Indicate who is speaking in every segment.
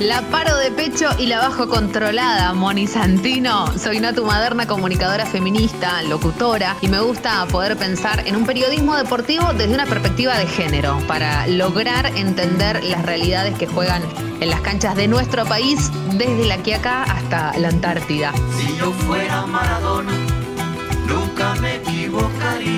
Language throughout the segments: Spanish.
Speaker 1: la paro de pecho y la bajo controlada, Moni Santino. Soy Natu Maderna, comunicadora feminista, locutora, y me gusta poder pensar en un periodismo deportivo desde una perspectiva de género, para lograr entender las realidades que juegan en las canchas de nuestro país, desde la Quiaca hasta la Antártida. Si yo fuera Maradona, nunca me equivocaría.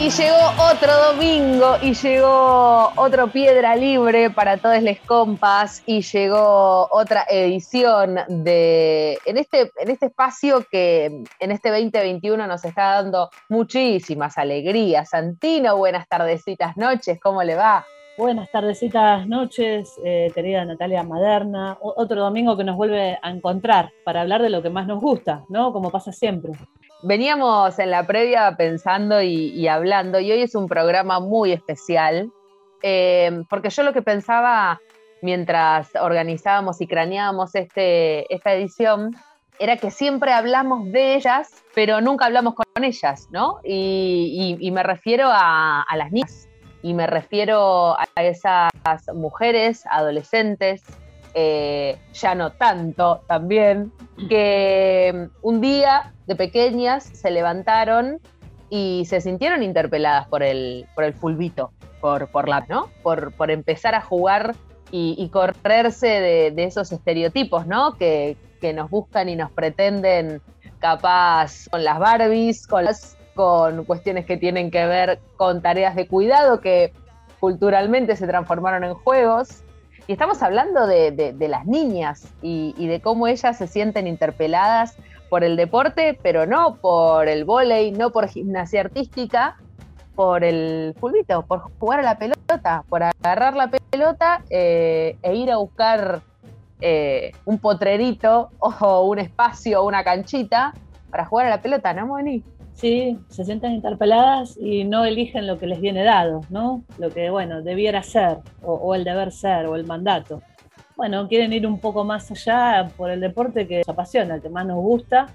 Speaker 1: Y llegó otro domingo y llegó otro piedra libre para todos les compas y llegó otra edición de en este, en este espacio que en este 2021 nos está dando muchísimas alegrías. Santino, buenas tardecitas, noches, ¿cómo le va?
Speaker 2: Buenas tardecitas, noches, eh, querida Natalia Maderna. otro domingo que nos vuelve a encontrar para hablar de lo que más nos gusta, ¿no? Como pasa siempre.
Speaker 1: Veníamos en la previa pensando y, hablando, y hoy es un programa muy especial, eh, porque yo lo que pensaba mientras organizábamos y craneábamos este, esta edición era que siempre hablamos de ellas, pero nunca hablamos con ellas, ¿no? Y, me refiero a, a las niñas y me refiero a esas mujeres, adolescentes, eh, ya no tanto también, que un día de pequeñas se levantaron y se sintieron interpeladas por el, por el fulbito, por, por, la, ¿no? por, por empezar a jugar y, correrse de, de, esos estereotipos ¿no? que, que nos buscan y nos pretenden capaz con las Barbies, con las con cuestiones que tienen que ver con tareas de cuidado que culturalmente se transformaron en juegos. Y estamos hablando de, las niñas y, de cómo ellas se sienten interpeladas por el deporte, pero no por el vóley, no por gimnasia artística, por el fulbito, por jugar a la pelota, por agarrar la pelota eh, e ir a buscar eh, un potrerito o un espacio una canchita para jugar a la pelota, ¿no, Moni?
Speaker 2: Sí, se sienten interpeladas y no eligen lo que les viene dado, ¿no? Lo que, bueno, debiera ser, o, el deber ser, o el mandato. Bueno, quieren ir un poco más allá por el deporte que nos apasiona, el que más nos gusta,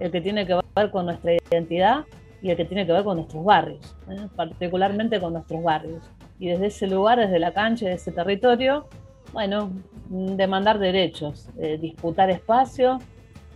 Speaker 2: el que tiene que ver con nuestra identidad y el que tiene que ver con nuestros barrios, ¿eh? particularmente con nuestros barrios. Y desde ese lugar, desde la cancha, desde ese territorio, bueno, demandar derechos, eh, disputar espacio,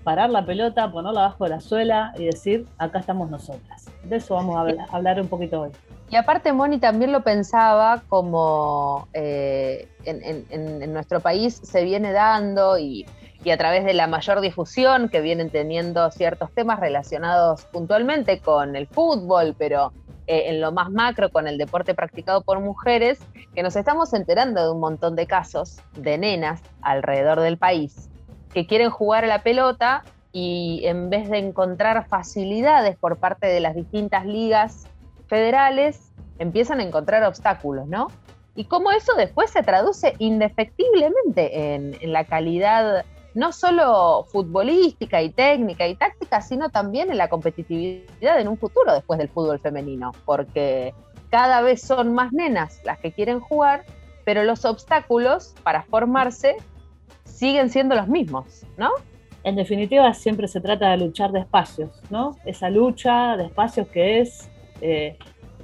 Speaker 2: parar la pelota, ponerla abajo de la suela y decir, acá estamos nosotras. De eso vamos a hablar, un poquito hoy.
Speaker 1: Y aparte, Moni también lo pensaba como eh, en, nuestro país se viene dando y, a través de la mayor difusión que vienen teniendo ciertos temas relacionados puntualmente con el fútbol, pero eh, en lo más macro con el deporte practicado por mujeres, que nos estamos enterando de un montón de casos de nenas alrededor del país que quieren jugar a la pelota y en vez de encontrar facilidades por parte de las distintas ligas federales, empiezan a encontrar obstáculos, ¿no? Y cómo eso después se traduce indefectiblemente en, la calidad no solo futbolística y técnica y táctica, sino también en la competitividad en un futuro después del fútbol femenino, porque cada vez son más nenas las que quieren jugar, pero los obstáculos para formarse siguen siendo los mismos, ¿no?
Speaker 2: En definitiva, siempre se trata de luchar de espacios, ¿no? Esa lucha de espacios que es eh,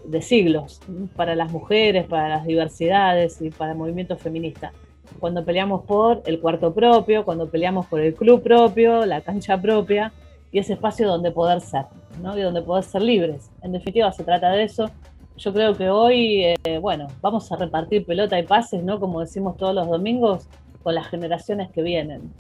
Speaker 2: de siglos para las mujeres, para las diversidades y para el movimiento feminista cuando peleamos por el cuarto propio, cuando peleamos por el club propio, la cancha propia y ese espacio donde poder ser, ¿no? Y donde poder ser libres. En definitiva, se trata de eso. Yo creo que hoy, eh, bueno, vamos a repartir pelota y pases, ¿no? Como decimos todos los domingos, con las generaciones que vienen.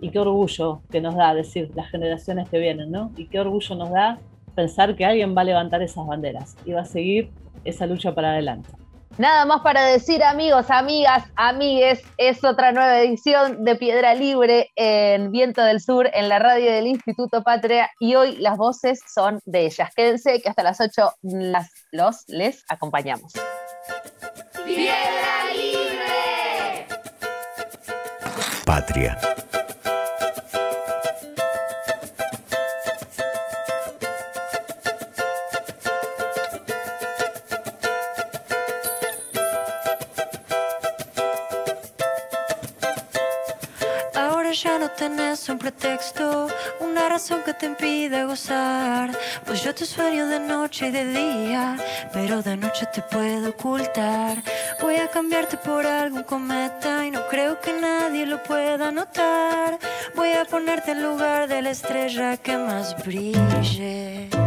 Speaker 2: Y qué orgullo que nos da decir las generaciones que vienen, ¿no? Y qué orgullo nos da pensar que alguien va a levantar esas banderas y va a seguir esa lucha para adelante.
Speaker 1: Nada más para decir, amigos, amigas, amigues, es otra nueva edición de Piedra Libre en Viento del Sur, en la radio del Instituto Patria, y hoy las voces son de ellas. Quédense que hasta las 8 las, los les acompañamos.
Speaker 3: Piedra Libre.
Speaker 4: Patria.
Speaker 5: Tenés un pretexto, una razón que te impide gozar. Pues yo te sueño de noche y de día, pero de noche te puedo ocultar. Voy a cambiarte por algún cometa y no creo que nadie lo pueda notar. Voy a ponerte en lugar de la estrella que más brille.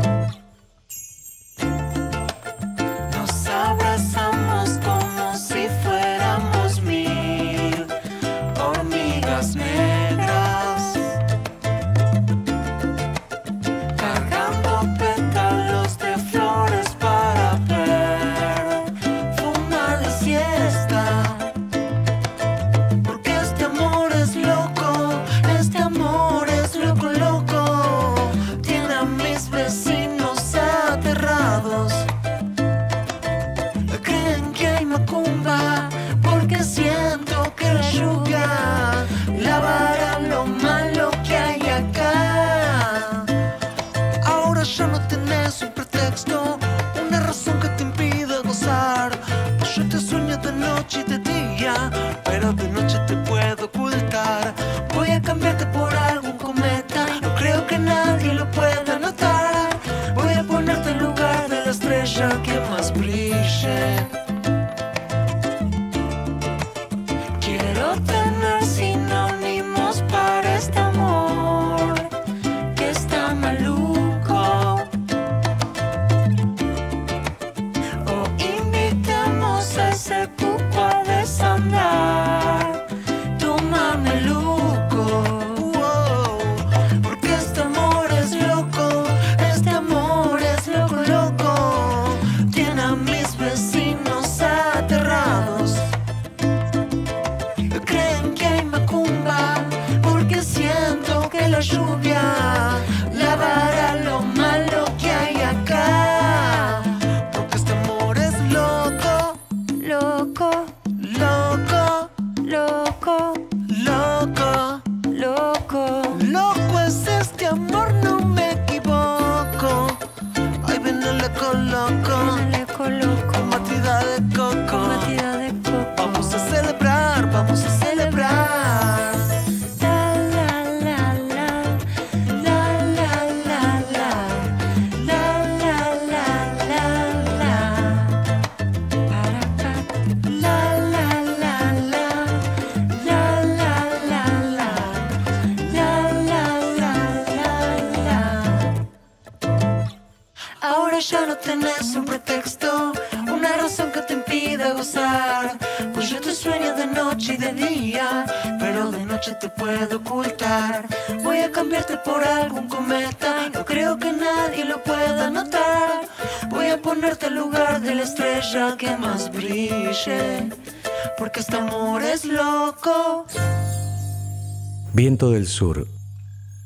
Speaker 4: Viento del Sur.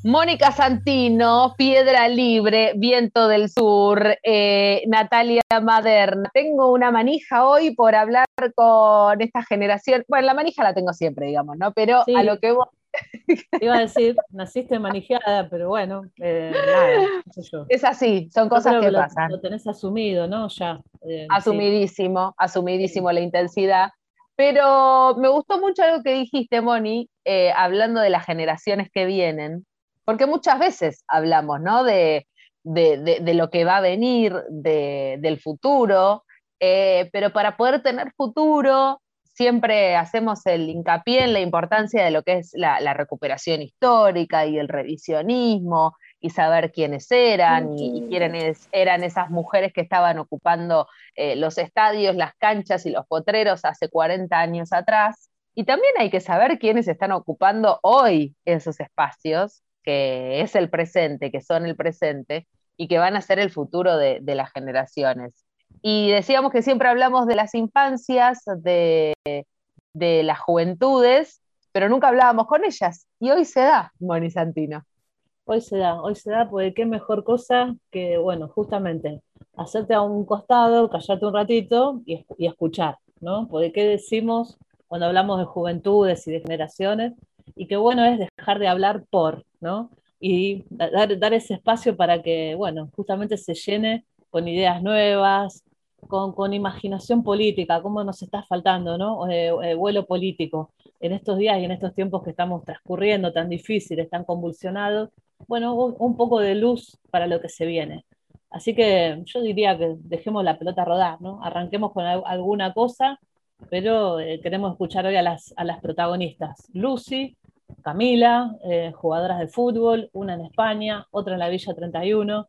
Speaker 1: Mónica Santino, Piedra Libre, Viento del Sur, eh, Natalia Maderna. Tengo una manija hoy por hablar con esta generación. Bueno, la manija la tengo siempre, digamos, ¿no? Pero a lo que vos.
Speaker 2: Iba a decir, naciste manijeada, pero bueno, eh, nada,
Speaker 1: Es así, son cosas que, pasan.
Speaker 2: Lo tenés asumido, ¿no? Ya.
Speaker 1: Eh, asumidísimo, asumidísimo la intensidad. Pero me gustó mucho algo que dijiste, Moni, hablando de las generaciones que vienen porque muchas veces hablamos, ¿no? De, lo que va a venir, del futuro, eh, pero para poder tener futuro siempre hacemos el hincapié en la importancia de lo que es la, recuperación histórica y el revisionismo y saber quiénes eran y, quiénes eran esas mujeres que estaban ocupando eh, los estadios, las canchas y los potreros hace 40 años atrás. Y también hay que saber quiénes están ocupando hoy esos espacios que es el presente, que son el presente y que van a ser el futuro de, las generaciones. Y decíamos que siempre hablamos de las infancias, de, las juventudes, pero nunca hablábamos con ellas. Y hoy se da, Moni Santino.
Speaker 2: Hoy se da, hoy se da, porque qué mejor cosa que, bueno, justamente hacerte a un costado, callarte un ratito y, y escuchar, ¿no? Porque qué decimos cuando hablamos de juventudes y de generaciones, y qué bueno es dejar de hablar por, ¿no? Y dar, dar ese espacio para que, bueno, justamente se llene con ideas nuevas, con, con, imaginación política, cómo nos está faltando, ¿no? Eh, eh, vuelo político en estos días y en estos tiempos que estamos transcurriendo tan difíciles, tan convulsionados. Bueno, un poco de luz para lo que se viene. Así que yo diría que dejemos la pelota rodar, ¿no? Arranquemos con alguna cosa pero eh, queremos escuchar hoy a las, a las protagonistas. Lucy, Camila, eh, jugadoras de fútbol, una en España, otra en la Villa 31.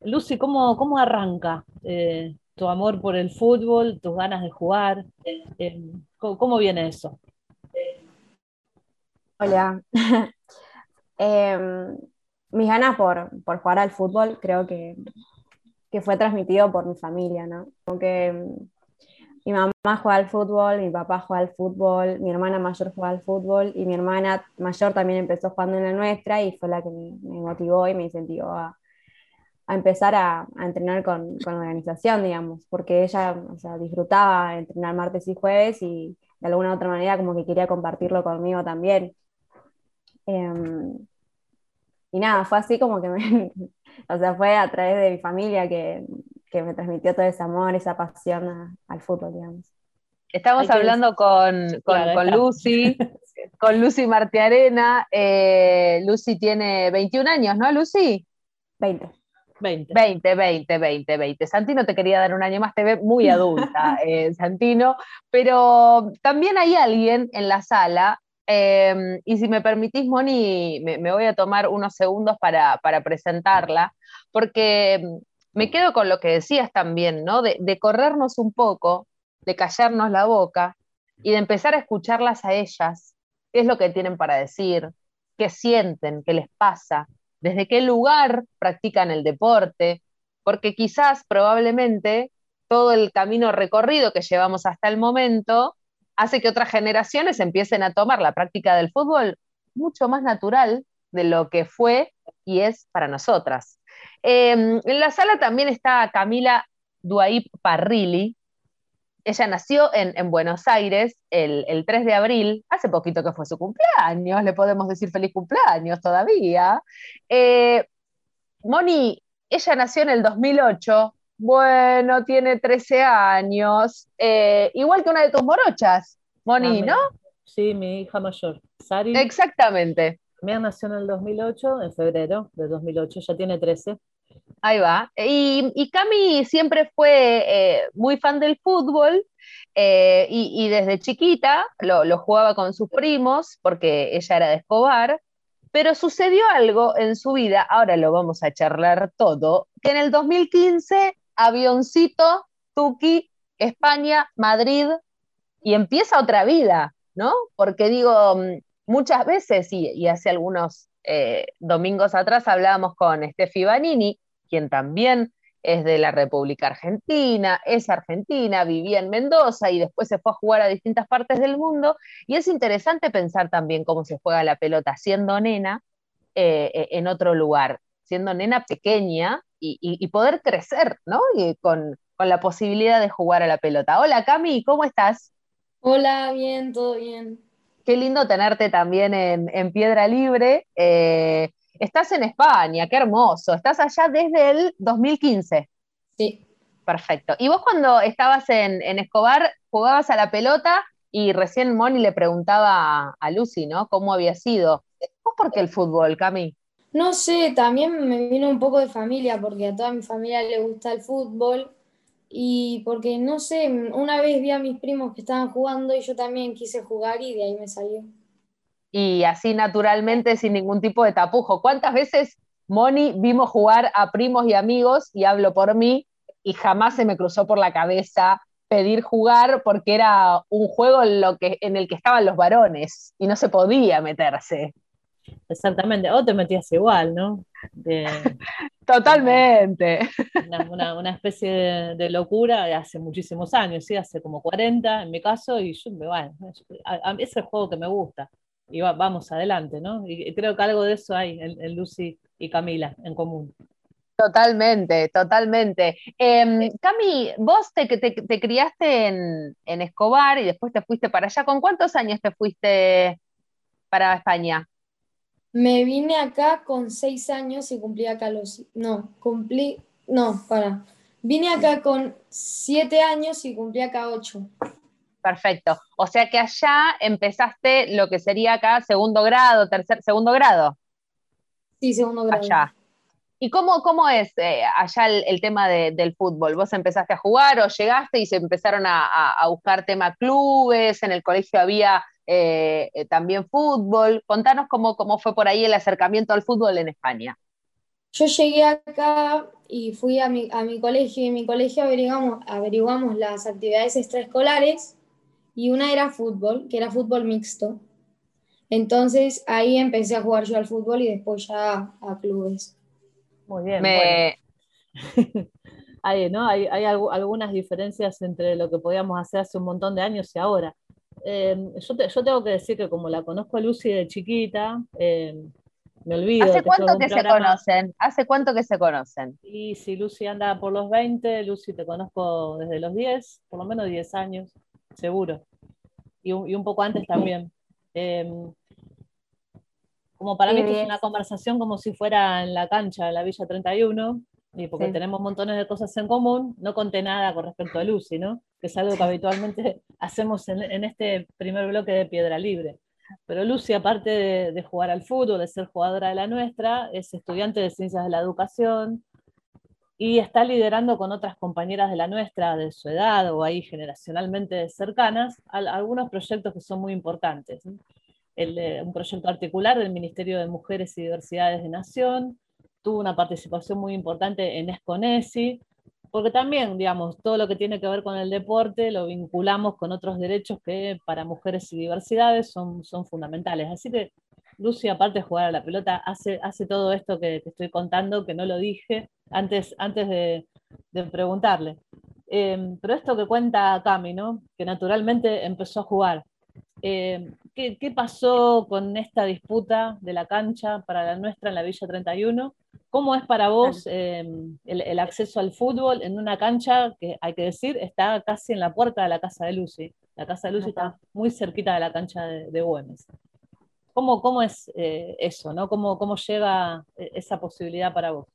Speaker 2: Lucy, ¿cómo, cómo arranca eh, tu amor por el fútbol, tus ganas de jugar? ¿cómo, viene eso?
Speaker 6: Hola. Em, mis ganas por, por, jugar al fútbol creo que, que, fue transmitido por mi familia, ¿no? Porque mi mamá juega al fútbol, mi papá juega al fútbol, mi hermana mayor juega al fútbol y mi hermana mayor también empezó jugando en la nuestra y fue la que me, motivó y me incentivó a, empezar a, entrenar con, con, organización, digamos, porque ella disfrutaba entrenar martes y jueves y de alguna u otra manera como que quería compartirlo conmigo también. Em, y nada, fue así como que me, o sea, fue a través de mi familia que, que me transmitió todo ese amor, esa pasión al fútbol, digamos.
Speaker 1: Estamos hablando con, con, Lucy, con Lucy Martiarena. Eh, Lucy tiene 21 años, ¿no, Lucy?
Speaker 6: 20.
Speaker 1: 20. 20, 20, 20, 20. Santino te quería dar un año más, te ve muy adulta, eh, Santino, pero también hay alguien en la sala, em, y si me permitís, Moni, me, voy a tomar unos segundos para, para presentarla, porque me quedo con lo que decías también, ¿no? De, corrernos un poco, de callarnos la boca y de empezar a escucharlas a ellas, qué es lo que tienen para decir, qué sienten, qué les pasa, desde qué lugar practican el deporte, porque quizás probablemente todo el camino recorrido que llevamos hasta el momento hace que otras generaciones empiecen a tomar la práctica del fútbol mucho más natural de lo que fue y es para nosotras. Em, en la sala también está Camila Duaip Parrilli. Ella nació en, Buenos Aires el, 3 de abril, hace poquito que fue su cumpleaños, le podemos decir feliz cumpleaños todavía. Eh, Moni, ella nació en el 2008, bueno, tiene 13 años, eh, igual que una de tus morochas, Moni, ¿no?
Speaker 2: Sí, mi hija mayor,
Speaker 1: Sari. Exactamente.
Speaker 2: Mía nació en el 2008, en febrero de 2008, ya tiene 13.
Speaker 1: Ahí va. Y, Cami siempre fue eh, muy fan del fútbol eh, y, desde chiquita lo, jugaba con sus primos porque ella era de Escobar, pero sucedió algo en su vida, ahora lo vamos a charlar todo, que en el 2015, avioncito, Tuki, España, Madrid, y empieza otra vida, ¿no? Porque digo, mm, muchas veces, y, hace algunos eh, domingos atrás hablábamos con Steffi Banini, quien también es de la República Argentina, es argentina, vivía en Mendoza y después se fue a jugar a distintas partes del mundo. Y es interesante pensar también cómo se juega la pelota siendo nena eh, eh, en otro lugar, siendo nena pequeña y, poder crecer, ¿no? Y con, la posibilidad de jugar a la pelota. Hola Cami, ¿cómo estás?
Speaker 4: Hola, bien, todo bien.
Speaker 1: Qué lindo tenerte también en, Piedra Libre. Eh, Estás en España, qué hermoso. Estás allá desde el 2015.
Speaker 4: Sí.
Speaker 1: Perfecto. ¿Y vos cuando estabas en, Escobar jugabas a la pelota y recién Moni le preguntaba a Lucy, ¿no? ¿Cómo había sido? ¿Vos por qué el fútbol, Cami?
Speaker 4: No sé, también me vino un poco de familia, porque a toda mi familia le gusta el fútbol y porque, no sé, una vez vi a mis primos que estaban jugando y yo también quise jugar y de ahí me salió
Speaker 1: y así naturalmente sin ningún tipo de tapujo. ¿Cuántas veces, Moni, vimos jugar a primos y amigos, y hablo por mí, y jamás se me cruzó por la cabeza pedir jugar porque era un juego en, lo que, en el que estaban los varones y no se podía meterse.
Speaker 2: Exactamente, o te metías igual, ¿no?
Speaker 1: Totalmente.
Speaker 2: Una, especie de, locura de hace muchísimos años, ¿sí? hace como 40 en mi caso, y yo, bueno, a, es el juego que me gusta y vamos adelante, ¿no? Y creo que algo de eso hay en, Lucy y Camila en común.
Speaker 1: Totalmente, totalmente. Em, Cami, vos te, te, criaste en, Escobar y después te fuiste para allá. ¿Con cuántos años te fuiste para España?
Speaker 4: Me vine acá con seis años y cumplí acá los... No, cumplí... No, para. Vine acá con siete años y cumplí acá ocho.
Speaker 1: Perfecto. O sea que allá empezaste lo que sería acá segundo grado, tercer, segundo grado.
Speaker 4: Sí, segundo grado.
Speaker 1: Allá. ¿Y cómo, cómo es eh, allá el, tema del fútbol? ¿Vos empezaste a jugar o llegaste y se empezaron a, buscar tema clubes? ¿En el colegio había eh, eh, también fútbol? Contanos cómo, cómo fue por ahí el acercamiento al fútbol en España.
Speaker 4: Yo llegué acá y fui a mi, a mi colegio y en mi colegio averiguamos, averiguamos las actividades extraescolares y una era fútbol, que era fútbol mixto. Entonces ahí empecé a jugar yo al fútbol y después ya a clubes.
Speaker 2: Muy bien. hay, ¿no? hay, hay algunas diferencias entre lo que podíamos hacer hace un montón de años y ahora. Em, yo, yo, tengo que decir que como la conozco a Lucy de chiquita, em, me olvido.
Speaker 1: ¿Hace cuánto que se conocen? ¿Hace cuánto que se conocen?
Speaker 2: Y si Lucy anda por los 20, Lucy te conozco desde los 10, por lo menos 10 años, seguro y un, poco antes también. Em, como para mí es una conversación como si fuera en la cancha de la Villa 31, y porque tenemos montones de cosas en común, no conté nada con respecto a Lucy, ¿no? que es algo que habitualmente hacemos en, este primer bloque de Piedra Libre. Pero Lucy, aparte de, de, jugar al fútbol, de ser jugadora de la nuestra, es estudiante de Ciencias de la Educación, y está liderando con otras compañeras de la nuestra, de su edad o ahí generacionalmente cercanas, algunos proyectos que son muy importantes. Un proyecto articular del Ministerio de Mujeres y Diversidades de Nación, tuvo una participación muy importante en ESCONESI, porque también, digamos, todo lo que tiene que ver con el deporte lo vinculamos con otros derechos que para mujeres y diversidades son, son fundamentales. Así que Lucy, aparte de jugar a la pelota, hace, hace todo esto que te estoy contando, que no lo dije antes, antes de, preguntarle. Em, pero esto que cuenta Cami, ¿no? que naturalmente empezó a jugar. Em, ¿qué, pasó con esta disputa de la cancha para la nuestra en la Villa 31? ¿Cómo es para vos em, el, acceso al fútbol en una cancha que, hay que decir, está casi en la puerta de la casa de Lucy? La casa de Lucy está muy cerquita de la cancha de, de Güemes. ¿Cómo, es eh, eso? ¿no? ¿Cómo, ¿Cómo llega eh, esa posibilidad para vos?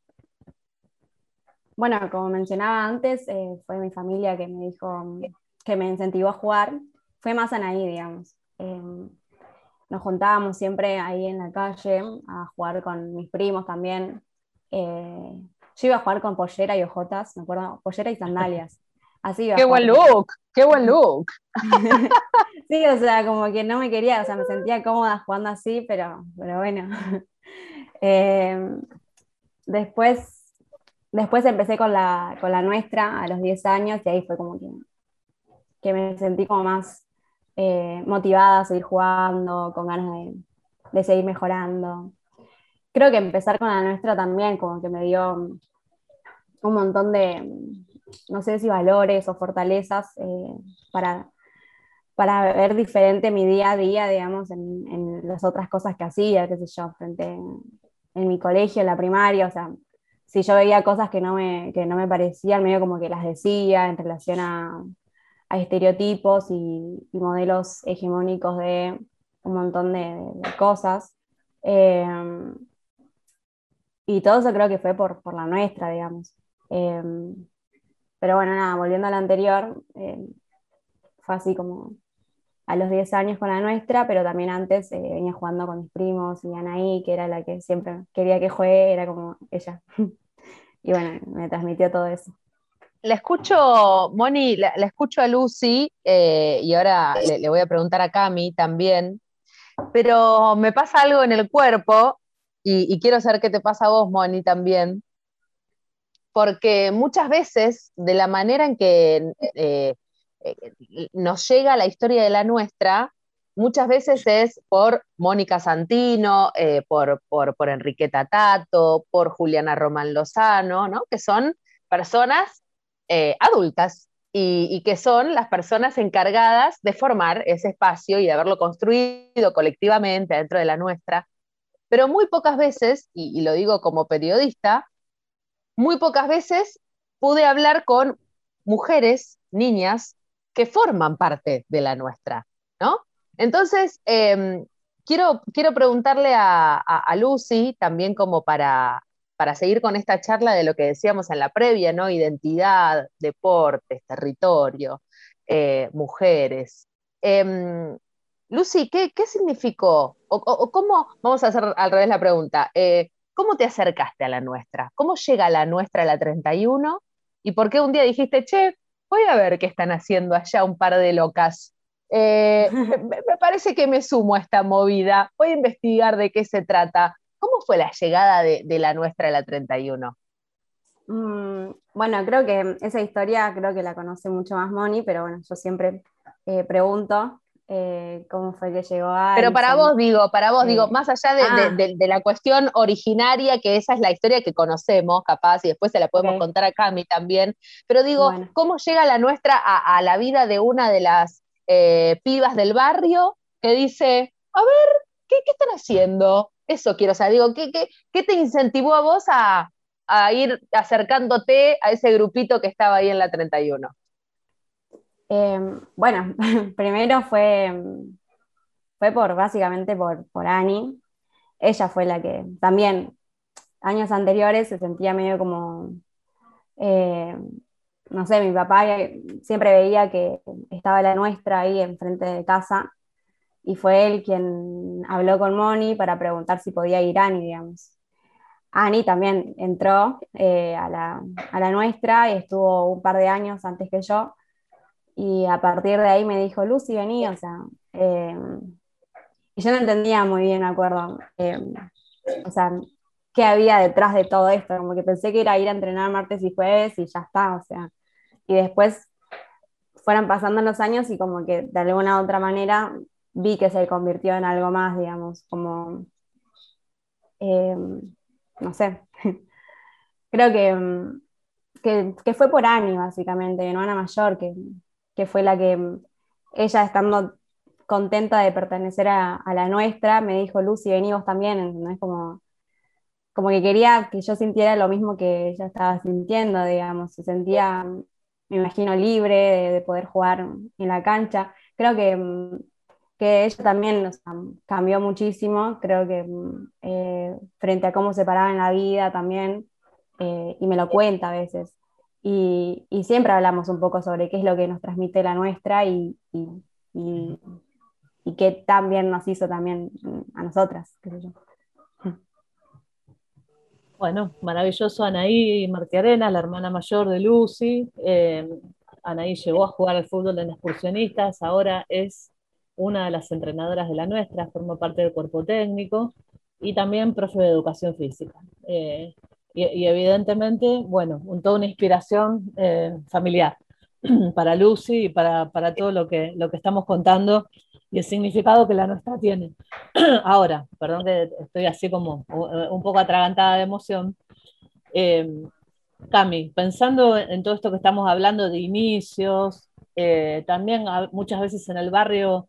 Speaker 6: Bueno, como mencionaba antes, eh, fue mi familia que me dijo, que me incentivó a jugar. Fue más Anaí, digamos. Nos juntábamos siempre ahí en la calle a jugar con mis primos también. yo iba a jugar con pollera y ojotas, me acuerdo, pollera y sandalias. Así
Speaker 1: ¡Qué buen look! ¡Qué buen look!
Speaker 6: sí, o sea, como que no me quería, o sea, me sentía cómoda jugando así, pero, pero bueno. Em, después, después empecé con la, con la nuestra a los 10 años y ahí fue como que, que me sentí como más eh, motivada a seguir jugando, con ganas de, de seguir mejorando. Creo que empezar con la nuestra también como que me dio un montón de, no sé si valores o fortalezas eh, para, para ver diferente mi día a día, digamos, en, en, las otras cosas que hacía, qué sé yo, frente en mi colegio, en la primaria, o sea, si yo veía cosas que no me, que no me parecían, medio como que las decía en relación a, a estereotipos y, modelos hegemónicos de un montón de, cosas. Eh, y todo eso creo que fue por, por la nuestra, digamos. Eh, pero bueno, nada, volviendo a la anterior, eh, fue así como a los 10 años con la nuestra, pero también antes eh, venía jugando con mis primos y Anaí, que era la que siempre quería que juegue, era como ella. y bueno, me transmitió todo eso.
Speaker 1: La escucho, Moni, la, escucho a Lucy eh, y ahora le, voy a preguntar a Cami también, pero me pasa algo en el cuerpo y, quiero saber qué te pasa a vos, Moni, también, porque muchas veces de la manera en que eh, nos llega la historia de la nuestra, muchas veces es por Mónica Santino, eh, por, por, por, Enriqueta Tato, por Juliana Román Lozano, ¿no? que son personas eh, adultas y, que son las personas encargadas de formar ese espacio y de haberlo construido colectivamente dentro de la nuestra. Pero muy pocas veces, y, lo digo como periodista, muy pocas veces pude hablar con mujeres, niñas, que forman parte de la nuestra, ¿no? Entonces, eh, quiero, quiero preguntarle a, Lucy, también como para, para seguir con esta charla de lo que decíamos en la previa, ¿no? Identidad, deportes, territorio, eh, mujeres. Eh, Lucy, ¿qué, ¿qué, significó? O, o, cómo, vamos a hacer al revés la pregunta, eh, ¿cómo te acercaste a la nuestra? ¿Cómo llega la nuestra a la 31? ¿Y por qué un día dijiste, che, voy a ver qué están haciendo allá un par de locas. Eh, me, me, parece que me sumo a esta movida, voy a investigar de qué se trata. ¿Cómo fue la llegada de, de la nuestra a la 31?
Speaker 6: Mm, bueno, creo que esa historia creo que la conoce mucho más Moni, pero bueno, yo siempre eh, pregunto eh, cómo fue que llegó a...
Speaker 1: Pero para vos digo, para vos eh, digo, más allá de, ah. de, de, de, la cuestión originaria, que esa es la historia que conocemos, capaz, y después se la podemos okay. contar a Cami también, pero digo, bueno. ¿cómo llega la nuestra a, a, la vida de una de las eh, pibas del barrio que dice, a ver, ¿qué, qué están haciendo? Eso quiero saber, digo, ¿qué, qué, qué te incentivó a vos a, a ir acercándote a ese grupito que estaba ahí en la 31?
Speaker 6: Eh, bueno, primero fue, fue por básicamente por, por Annie. Ella fue la que también años anteriores se sentía medio como, eh, no sé, mi papá siempre veía que estaba la nuestra ahí enfrente de casa y fue él quien habló con Moni para preguntar si podía ir Annie, digamos. Annie también entró eh, a, la, a la nuestra y estuvo un par de años antes que yo y a partir de ahí me dijo, Lucy, vení, o sea, eh, y yo no entendía muy bien, me acuerdo, eh, o sea, qué había detrás de todo esto, como que pensé que era ir a entrenar martes y jueves y ya está, o sea, y después fueron pasando los años y como que de alguna u otra manera vi que se convirtió en algo más, digamos, como, eh, no sé, creo que, que, que, fue por Ani, básicamente, mi hermana mayor, que, que fue la que mm, ella estando contenta de pertenecer a, la nuestra, me dijo, Lucy, vení vos también, ¿no? Es como, como que quería que yo sintiera lo mismo que ella estaba sintiendo, digamos, se sentía, me imagino, libre de, de poder jugar en la cancha. Creo que, que ella también o sea, cambió muchísimo, creo que mm, eh, frente a cómo se paraba en la vida también, eh, y me lo cuenta a veces. Y, y, siempre hablamos un poco sobre qué es lo que nos transmite la nuestra y, y, y, y qué también nos hizo también a nosotras, qué sé yo.
Speaker 2: Bueno, maravilloso Anaí Martiarena, la hermana mayor de Lucy. Eh, Anaí llegó a jugar al fútbol en excursionistas, ahora es una de las entrenadoras de la nuestra, forma parte del cuerpo técnico y también profe de educación física. Eh, y, y, evidentemente, bueno, un, toda una inspiración eh, familiar para Lucy y para, para todo lo que, lo que estamos contando y el significado que la nuestra tiene. Ahora, perdón que estoy así como un poco atragantada de emoción, eh, Cami, pensando en todo esto que estamos hablando de inicios, eh, también muchas veces en el barrio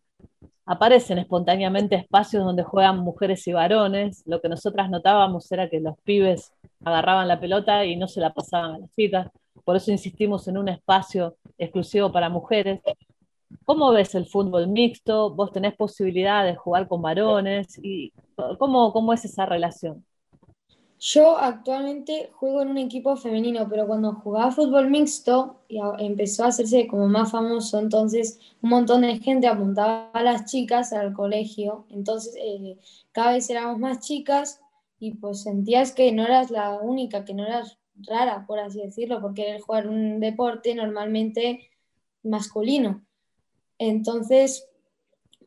Speaker 2: aparecen espontáneamente espacios donde juegan mujeres y varones. Lo que nosotras notábamos era que los pibes agarraban la pelota y no se la pasaban a las chicas. Por eso insistimos en un espacio exclusivo para mujeres. ¿Cómo ves el fútbol mixto? ¿Vos tenés posibilidad de jugar con varones? ¿Y cómo, cómo es esa relación?
Speaker 4: Yo actualmente juego en un equipo femenino, pero cuando jugaba fútbol mixto y empezó a hacerse como más famoso, entonces un montón de gente apuntaba a las chicas al colegio, entonces eh, cada vez éramos más chicas y pues sentías que no eras la única, que no eras rara, por así decirlo, porque era jugar un deporte normalmente masculino. Entonces,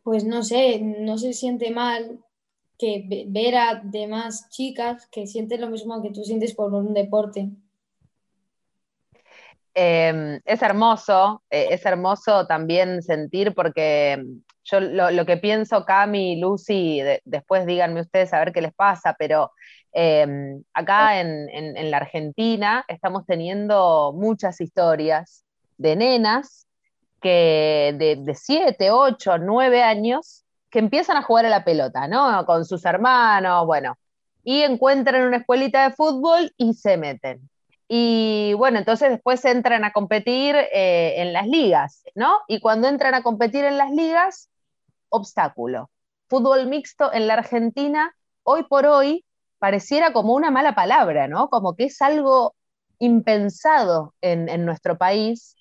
Speaker 4: pues no sé, no se siente mal que ver a demás chicas que sienten lo mismo que tú sientes por un deporte.
Speaker 1: Em, es hermoso, eh, es hermoso también sentir porque yo lo, que pienso, Cami, y Lucy, después díganme ustedes a ver qué les pasa, pero em, acá en, en, la Argentina estamos teniendo muchas historias de nenas que de 7, 8, 9 años que empiezan a jugar a la pelota, ¿no? Con sus hermanos, bueno, y encuentran una escuelita de fútbol y se meten. Y bueno, entonces después entran a competir eh, en las ligas, ¿no? Y cuando entran a competir en las ligas, obstáculo. Fútbol mixto en la Argentina, hoy por hoy, pareciera como una mala palabra, ¿no? Como que es algo impensado en, en nuestro país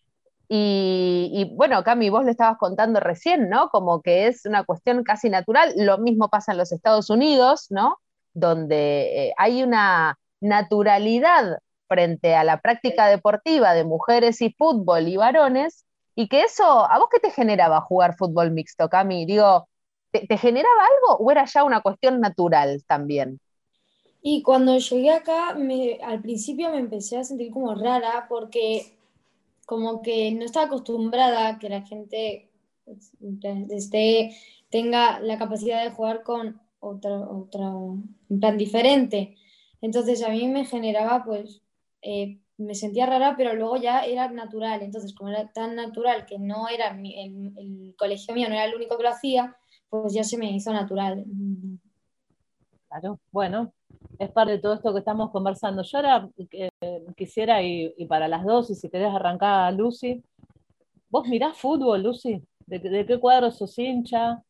Speaker 1: y, bueno, Cami, vos le estabas contando recién, ¿no? Como que es una cuestión casi natural. Lo mismo pasa en los Estados Unidos, ¿no? Donde eh, hay una naturalidad frente a la práctica deportiva de mujeres y fútbol y varones, y que eso, ¿a vos qué te generaba jugar fútbol mixto, Cami? Digo, ¿te, generaba algo o era ya una cuestión natural también?
Speaker 4: Y cuando llegué acá, al principio me empecé a sentir como rara porque como que no está acostumbrada a que la gente pues, esté, tenga la capacidad de jugar con otra, otra, plan diferente. Entonces a mí me generaba, pues, eh, me sentía rara, pero luego ya era natural. Entonces, como era tan natural que no era el, el, colegio mío, no era el único que lo hacía, pues ya se me hizo natural.
Speaker 2: Claro, bueno, es parte de todo esto que estamos conversando. Yo ahora eh, quisiera, y, para las dos, y si querés arrancar, Lucy, ¿vos mirás fútbol, Lucy? ¿De, qué cuadro sos hincha?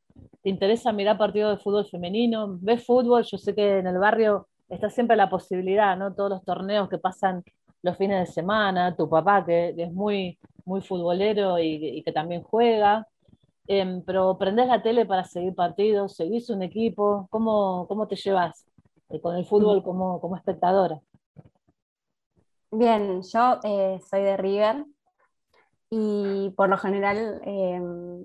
Speaker 2: ¿Te interesa mirar partidos de fútbol femenino? ¿Ves fútbol? Yo sé que en el barrio está siempre la posibilidad, ¿no? Todos los torneos que pasan los fines de semana, tu papá que, es muy, muy futbolero y, que también juega. Em, pero prendés la tele para seguir partidos, seguís un equipo, ¿cómo, cómo te llevas con el fútbol como, como espectadora?
Speaker 6: Bien, yo eh, soy de River y por lo general em,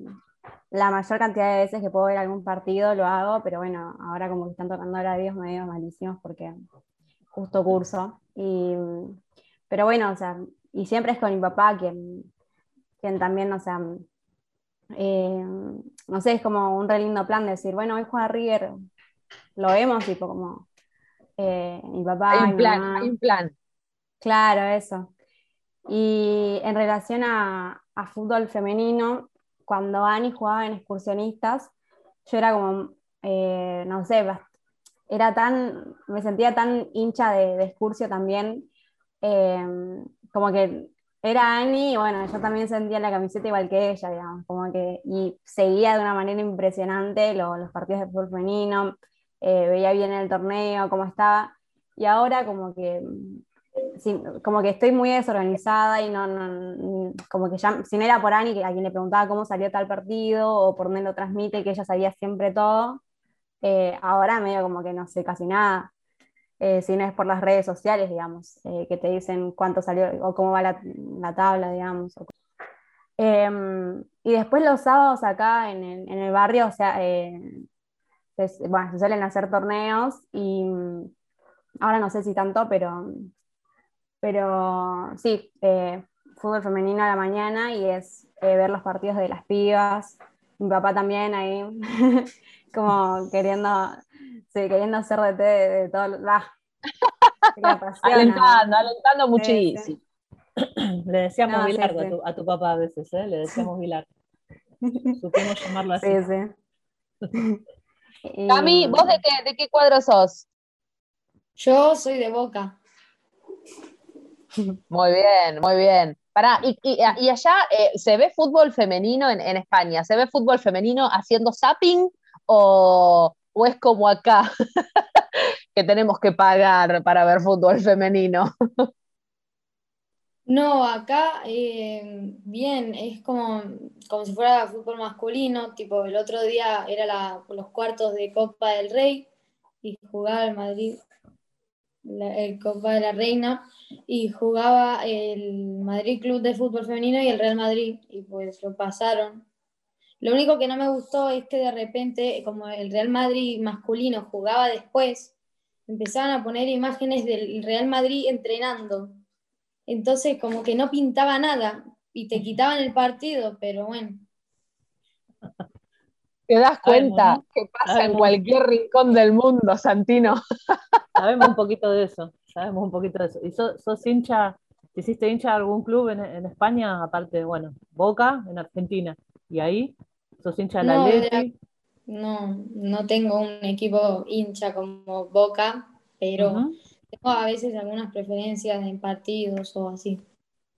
Speaker 6: la mayor cantidad de veces que puedo ver algún partido lo hago, pero bueno, ahora como que están tocando horarios medio malísimos porque justo curso. Y, pero bueno, o sea, y siempre es con mi papá quien, quien también, o sea, em, no sé, es como un re lindo plan de decir, bueno, hoy juega River, lo vemos, tipo como eh, mi papá.
Speaker 1: Hay un plan, hay un plan.
Speaker 6: Claro, eso. Y en relación a, fútbol femenino, cuando Ani jugaba en excursionistas, yo era como, eh, no sé, era tan, me sentía tan hincha de, de excursio también, eh, como que era Ani, y bueno, yo también sentía la camiseta igual que ella, digamos, como que, y seguía de una manera impresionante los partidos de fútbol femenino, eh, veía bien el torneo, cómo estaba, y ahora como que, como que estoy muy desorganizada y no, no, como que ya, si no era por Ani, a quien le preguntaba cómo salió tal partido o por dónde lo transmite, que ella sabía siempre todo, eh, ahora medio como que no sé casi nada. Eh, si no es por las redes sociales, digamos, que te dicen cuánto salió o cómo va la, la tabla, digamos. Em, y después los sábados acá en el, en el barrio, o sea, se, bueno, se suelen hacer torneos y mm, ahora no sé si tanto, pero, pero sí, eh, fútbol femenino a la mañana y es eh, ver los partidos de las pibas. Mi papá también ahí, como queriendo, sí, queriendo hacer de, de, todo.
Speaker 7: alentando, alentando muchísimo.
Speaker 2: Le decíamos
Speaker 6: No,
Speaker 2: Bilardo
Speaker 6: sí.
Speaker 2: A, tu, a tu papá a veces, ¿eh? Le decíamos Bilardo. Supimos llamarlo así.
Speaker 6: Sí, sí.
Speaker 7: Cami, ¿vos de qué, de qué cuadro sos?
Speaker 4: Yo soy de Boca.
Speaker 7: Muy bien, muy bien. Pará, y, y- y allá eh, se ve fútbol femenino en, en España, ¿se ve fútbol femenino haciendo zapping o, o es como acá que tenemos que pagar para ver fútbol femenino?
Speaker 4: No, acá eh, bien, es como, como si fuera fútbol masculino, tipo el otro día era los cuartos de Copa del Rey y jugaba el Madrid, la el Copa de la Reina, y jugaba el Madrid Club de Fútbol Femenino y el Real Madrid, y pues lo pasaron. Lo único que no me gustó es que de repente, como el Real Madrid masculino jugaba después, empezaban a poner imágenes del Real Madrid entrenando. Entonces, como que no pintaba nada y te quitaban el partido, pero bueno.
Speaker 7: ¿Te das cuenta
Speaker 2: Sabemos, ¿no?
Speaker 7: que pasa en
Speaker 2: Sabemos.
Speaker 7: cualquier rincón del mundo, Santino?
Speaker 2: Sabemos un poquito de eso, sabemos un poquito de eso. ¿Y sos, sos hincha, te hiciste hincha de algún club en, en España? Aparte, bueno, Boca en Argentina. ¿Y ahí? ¿Sos hincha del
Speaker 4: No, de
Speaker 2: Atleti?
Speaker 4: No, no tengo un equipo hincha como Boca, pero. Tengo a veces algunas preferencias en partidos o así.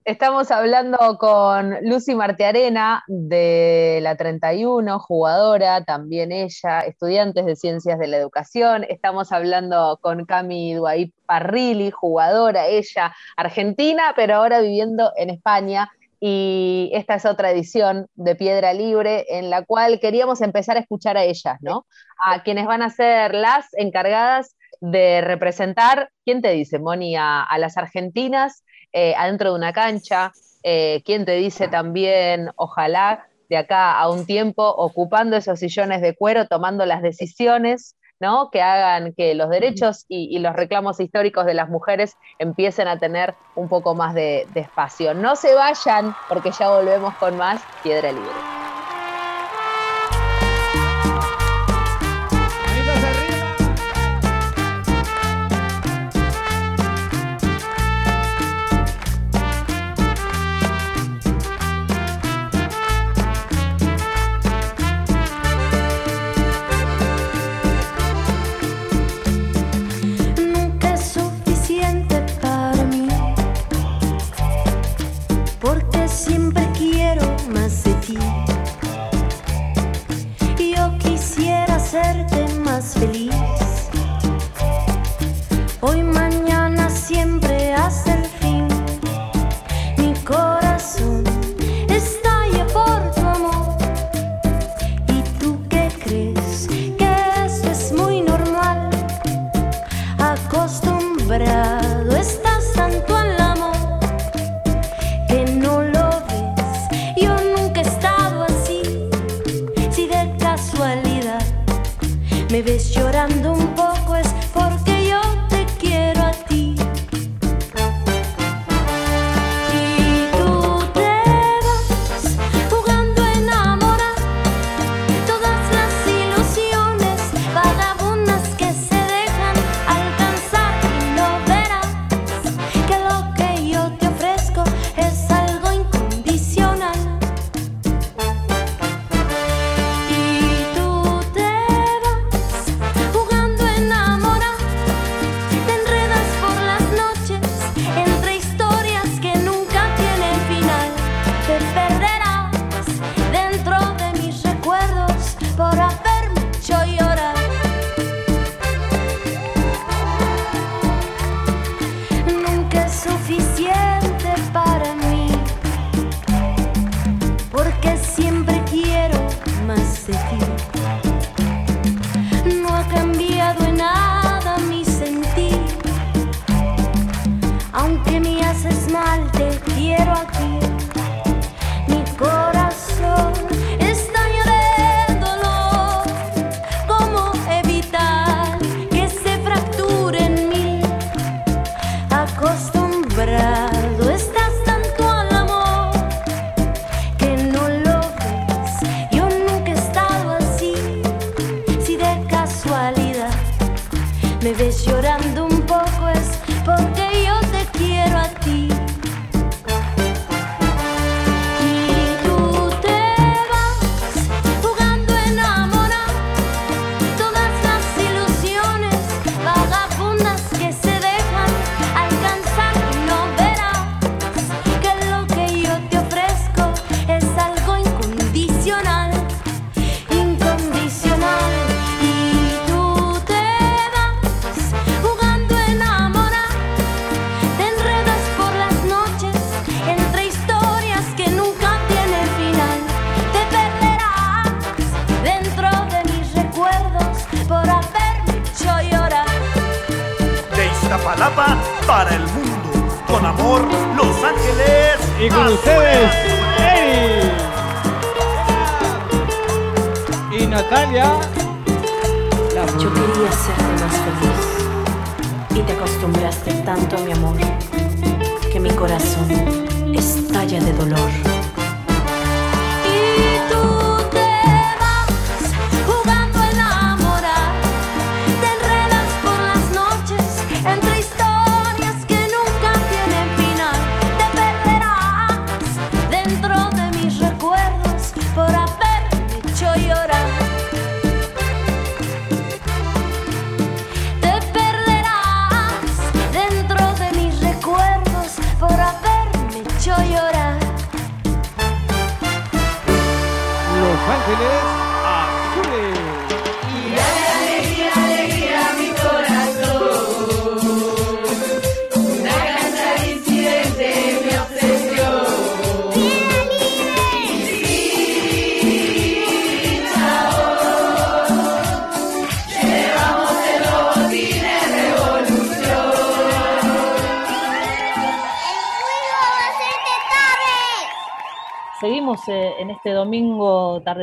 Speaker 7: Estamos hablando con Lucy Martiarena de la 31, jugadora, también ella, estudiantes de Ciencias de la Educación. Estamos hablando con Cami Duaí Parrilli, jugadora, ella argentina, pero ahora viviendo en España. Y esta es otra edición de Piedra Libre en la cual queríamos empezar a escuchar a ellas, ¿no? A quienes van a ser las encargadas de representar, ¿quién te dice, Moni? A, las argentinas eh, adentro de una cancha. Eh, ¿Quién te dice también, ojalá, de acá a un tiempo, ocupando esos sillones de cuero, tomando las decisiones, ¿no? Que hagan que los derechos y, y los reclamos históricos de las mujeres empiecen a tener un poco más de, de espacio. No se vayan, porque ya volvemos con más Piedra Libre.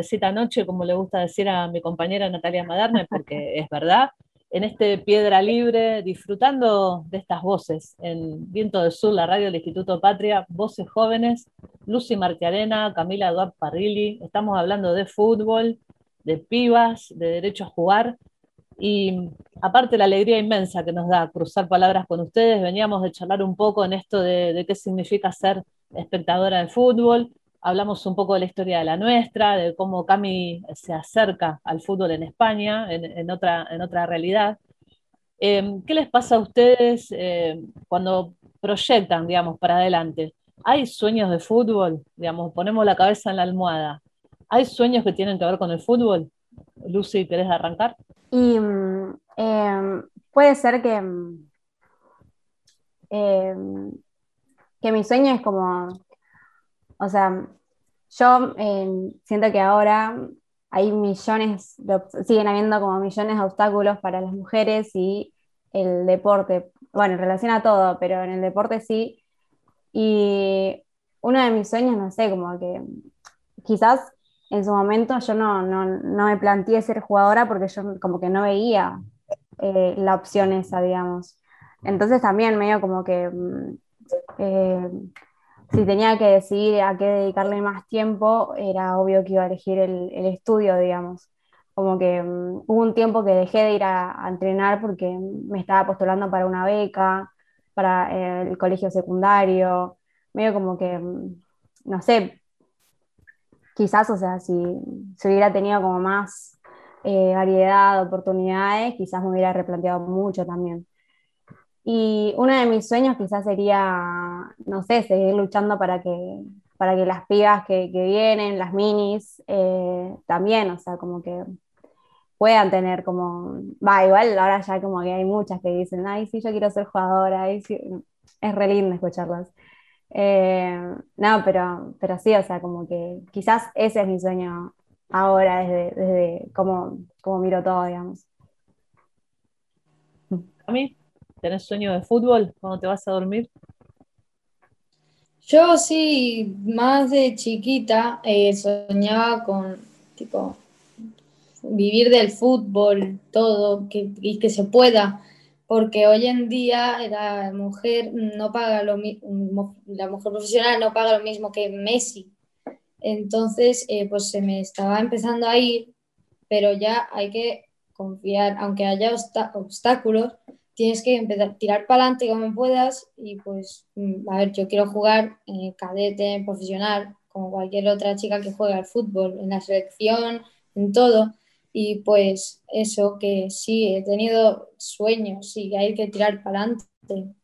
Speaker 2: Tardecita noche, como le gusta decir a mi compañera Natalia Madarne, porque es verdad, en este Piedra Libre, disfrutando de estas voces. En Viento del Sur, la radio del Instituto Patria, voces jóvenes, Lucy Martiarena, Camila Eduard Parrilli, estamos hablando de fútbol, de pibas, de derecho a jugar, y aparte la alegría inmensa que nos da cruzar palabras con ustedes, veníamos de charlar un poco en esto de, de qué significa ser espectadora de fútbol, hablamos un poco de la historia de la nuestra, de cómo Cami se acerca al fútbol en España, en, otra, realidad. Eh, ¿Qué les pasa a ustedes eh, cuando proyectan, digamos, para adelante? ¿Hay sueños de fútbol? Digamos, ponemos la cabeza en la almohada. ¿Hay sueños que tienen que ver con el fútbol? Lucy, ¿querés arrancar?
Speaker 6: Y em, puede ser que, em, que mi sueño es como, o sea, yo em, siento que ahora hay millones, siguen habiendo como millones de obstáculos para las mujeres y el deporte, bueno, en relación a todo, pero en el deporte sí. Y uno de mis sueños, no sé, como que quizás en su momento yo no, no, no me planteé ser jugadora porque yo como que no veía eh, la opción esa, digamos. Entonces también medio como que mm, eh, si tenía que decidir a qué dedicarle más tiempo, era obvio que iba a elegir el, el estudio, digamos. Como que mm, hubo un tiempo que dejé de ir a, a entrenar porque me estaba postulando para una beca, para eh, el colegio secundario, medio como que, mm, no sé, quizás, o sea, si, si hubiera tenido como más eh, variedad de oportunidades, quizás me hubiera replanteado mucho también. Y uno de mis sueños quizás sería, no sé, seguir luchando para que, para que las pibas que, que vienen, las minis, eh, también, o sea, como que puedan tener como, va, igual ahora ya como que hay muchas que dicen, ay, sí, yo quiero ser jugadora, sí", es re lindo escucharlas. Eh, no, pero, pero sí, o sea, como que quizás ese es mi sueño ahora, desde, desde cómo, cómo miro todo, digamos.
Speaker 2: ¿A mí? ¿Tenés sueño de fútbol cuando te vas a dormir?
Speaker 4: Yo sí, más de chiquita, eh, soñaba con, tipo, vivir del fútbol, todo, y que se pueda, porque hoy en día la mujer no paga lo la mujer profesional no paga lo mismo que Messi. Entonces, eh, pues se me estaba empezando a ir, pero ya hay que confiar, aunque haya obstáculos, tienes que empezar a tirar para adelante como puedas y pues, mm, a ver, yo quiero jugar en cadete, en profesional, como cualquier otra chica que juega al fútbol, en la selección, en todo. Y pues eso, que sí, he tenido sueños y hay que tirar para adelante.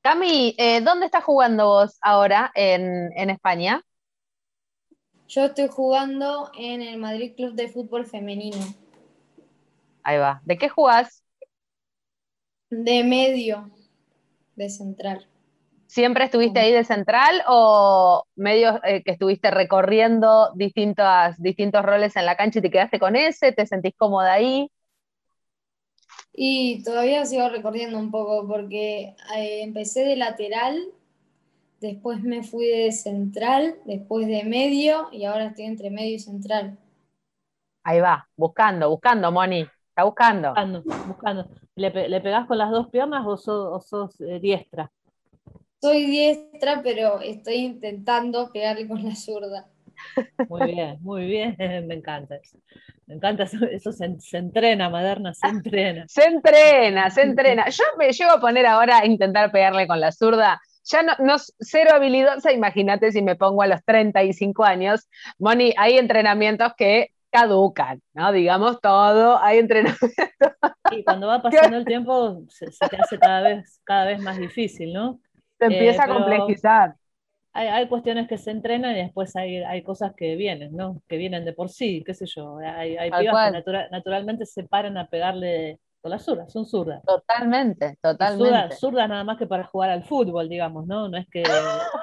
Speaker 1: Cami, eh, ¿dónde estás jugando vos ahora en, en España?
Speaker 4: Yo estoy jugando en el Madrid Club de Fútbol Femenino,
Speaker 1: Ahí va. ¿De qué jugás?
Speaker 4: De medio, de central.
Speaker 1: ¿Siempre estuviste ahí de central o medio eh, que estuviste recorriendo distintas, distintos roles en la cancha y te quedaste con ese? ¿Te sentís cómoda ahí?
Speaker 4: Y todavía sigo recorriendo un poco porque eh, empecé de lateral, después me fui de central, después de medio y ahora estoy entre medio y central.
Speaker 1: Ahí va, buscando, buscando, Moni. Está buscando.
Speaker 2: Buscando, buscando. ¿Le, le pegás con las dos piernas o sos, o sos, eh, diestra?
Speaker 4: Soy diestra, pero estoy intentando pegarle con la zurda.
Speaker 2: Muy bien, muy bien, me encanta eso. Me encanta eso, eso se, se entrena, Maderna, se entrena.
Speaker 1: Se entrena, se entrena. Yo me llego a poner ahora a intentar pegarle con la zurda. Ya no, no cero habilidosa, imagínate si me pongo a los 35 años. Moni, hay entrenamientos que caducan, ¿no? Digamos todo, hay entrenamientos.
Speaker 2: Y cuando va pasando el tiempo se, se te hace cada vez, cada vez más difícil, ¿no?
Speaker 1: Se empieza
Speaker 2: Eh,
Speaker 1: a
Speaker 2: pero
Speaker 1: complejizar.
Speaker 2: Hay, hay cuestiones que se entrenan y después hay, hay cosas que vienen, ¿no? Que vienen de por sí, qué sé yo. Hay, pibas que natura- naturalmente se paran a pegarle con la zurda, son zurdas.
Speaker 1: Totalmente,
Speaker 2: Y Zurdas,
Speaker 1: totalmente.
Speaker 2: zurdas nada más que para jugar al fútbol, digamos, ¿no? No es que.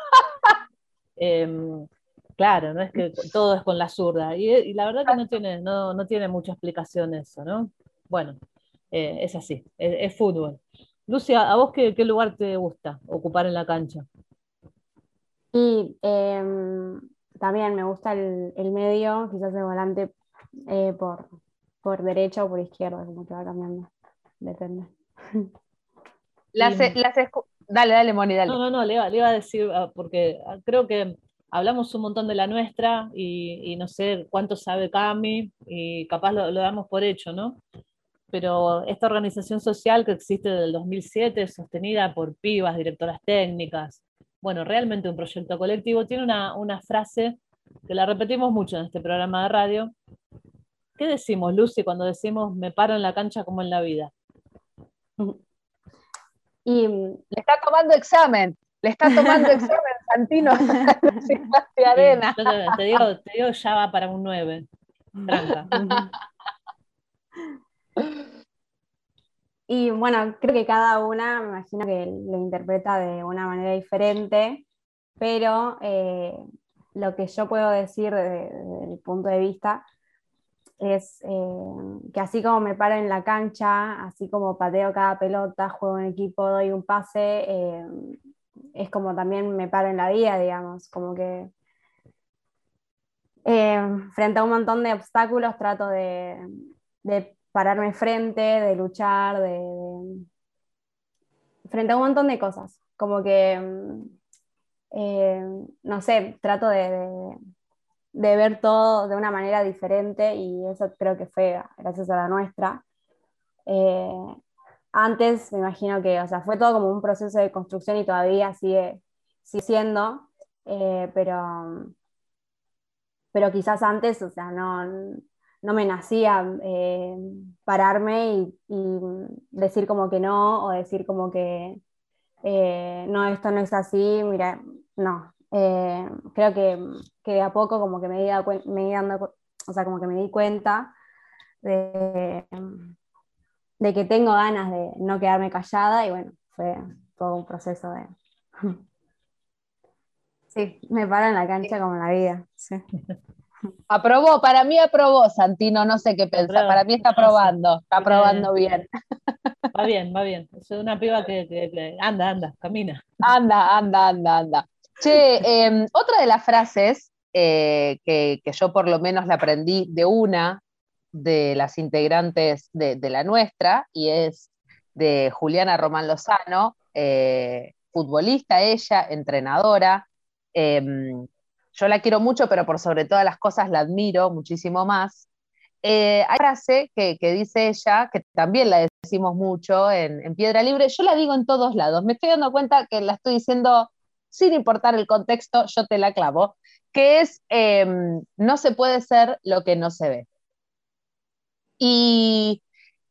Speaker 2: em, claro, no es que todo es con la zurda. Y, y la verdad que no tiene, no, no tiene mucha explicación eso, ¿no? Bueno, eh, es así, es, es fútbol. Lucia, ¿a vos qué, qué lugar te gusta ocupar en la cancha?
Speaker 6: Y em, también me gusta el, el medio, quizás el volante eh, por, por derecha o por izquierda, como que va cambiando. Depende.
Speaker 1: Las, las dale, dale, Moni, dale.
Speaker 2: No, no, no, le iba, le iba a decir, ah, porque ah, creo que hablamos un montón de la nuestra y, y no sé cuánto sabe Cami y capaz lo, lo damos por hecho, ¿no? Pero esta organización social que existe desde el 2007, sostenida por pibas, directoras técnicas, bueno, realmente un proyecto colectivo, tiene una, una frase que la repetimos mucho en este programa de radio. ¿Qué decimos, Lucy, cuando decimos me paro en la cancha como en la vida?
Speaker 6: Y mm,
Speaker 1: Le está tomando examen, le está tomando examen, Santino. Sebastián Arena.
Speaker 2: Yo te, te digo, te digo, ya va para un 9. Tranca.
Speaker 6: Y bueno, creo que cada una, me imagino que lo interpreta de una manera diferente, pero eh, lo que yo puedo decir desde, desde mi punto de vista es eh, que así como me paro en la cancha, así como pateo cada pelota, juego en equipo, doy un pase, eh, es como también me paro en la vida, digamos, como que eh, frente a un montón de obstáculos trato de, de pararme frente, de luchar, de, frente a un montón de cosas. Como que, eh, no sé, trato de, de- de ver todo de una manera diferente y eso creo que fue gracias a la nuestra. Eh, antes me imagino que, o sea, fue todo como un proceso de construcción y todavía sigue, sigue siendo, eh, pero, pero quizás antes, o sea, no, no me nacía eh, pararme y, decir como que no, o decir como que eh, no, esto no es así, mira, no. Creo que, que de a poco como que me di, me o sea, como que me di cuenta de, de que tengo ganas de no quedarme callada y bueno, fue todo un proceso de... Sí, me paro en la cancha como en la vida. sí.
Speaker 1: Aprobó, para mí aprobó, Santino, no sé qué pensar.
Speaker 2: Aprueba.
Speaker 1: Para mí está aprobando, está aprobando bien.
Speaker 2: Va bien, va bien. Es una piba que, que- que anda, anda, camina.
Speaker 1: Anda, anda, anda, anda. Che, em, otra de las frases eh, que, que yo por lo menos la aprendí de una de las integrantes de, la nuestra, y es de Juliana Román Lozano, eh, futbolista ella, entrenadora. em, yo la quiero mucho, pero por sobre todas las cosas la admiro muchísimo más. Eh, hay una frase que, que dice ella, que también la decimos mucho en, en Piedra Libre, yo la digo en todos lados, me estoy dando cuenta que la estoy diciendo sin importar el contexto, yo te la clavo, que es, eh, no se puede ser lo que no se ve. Y,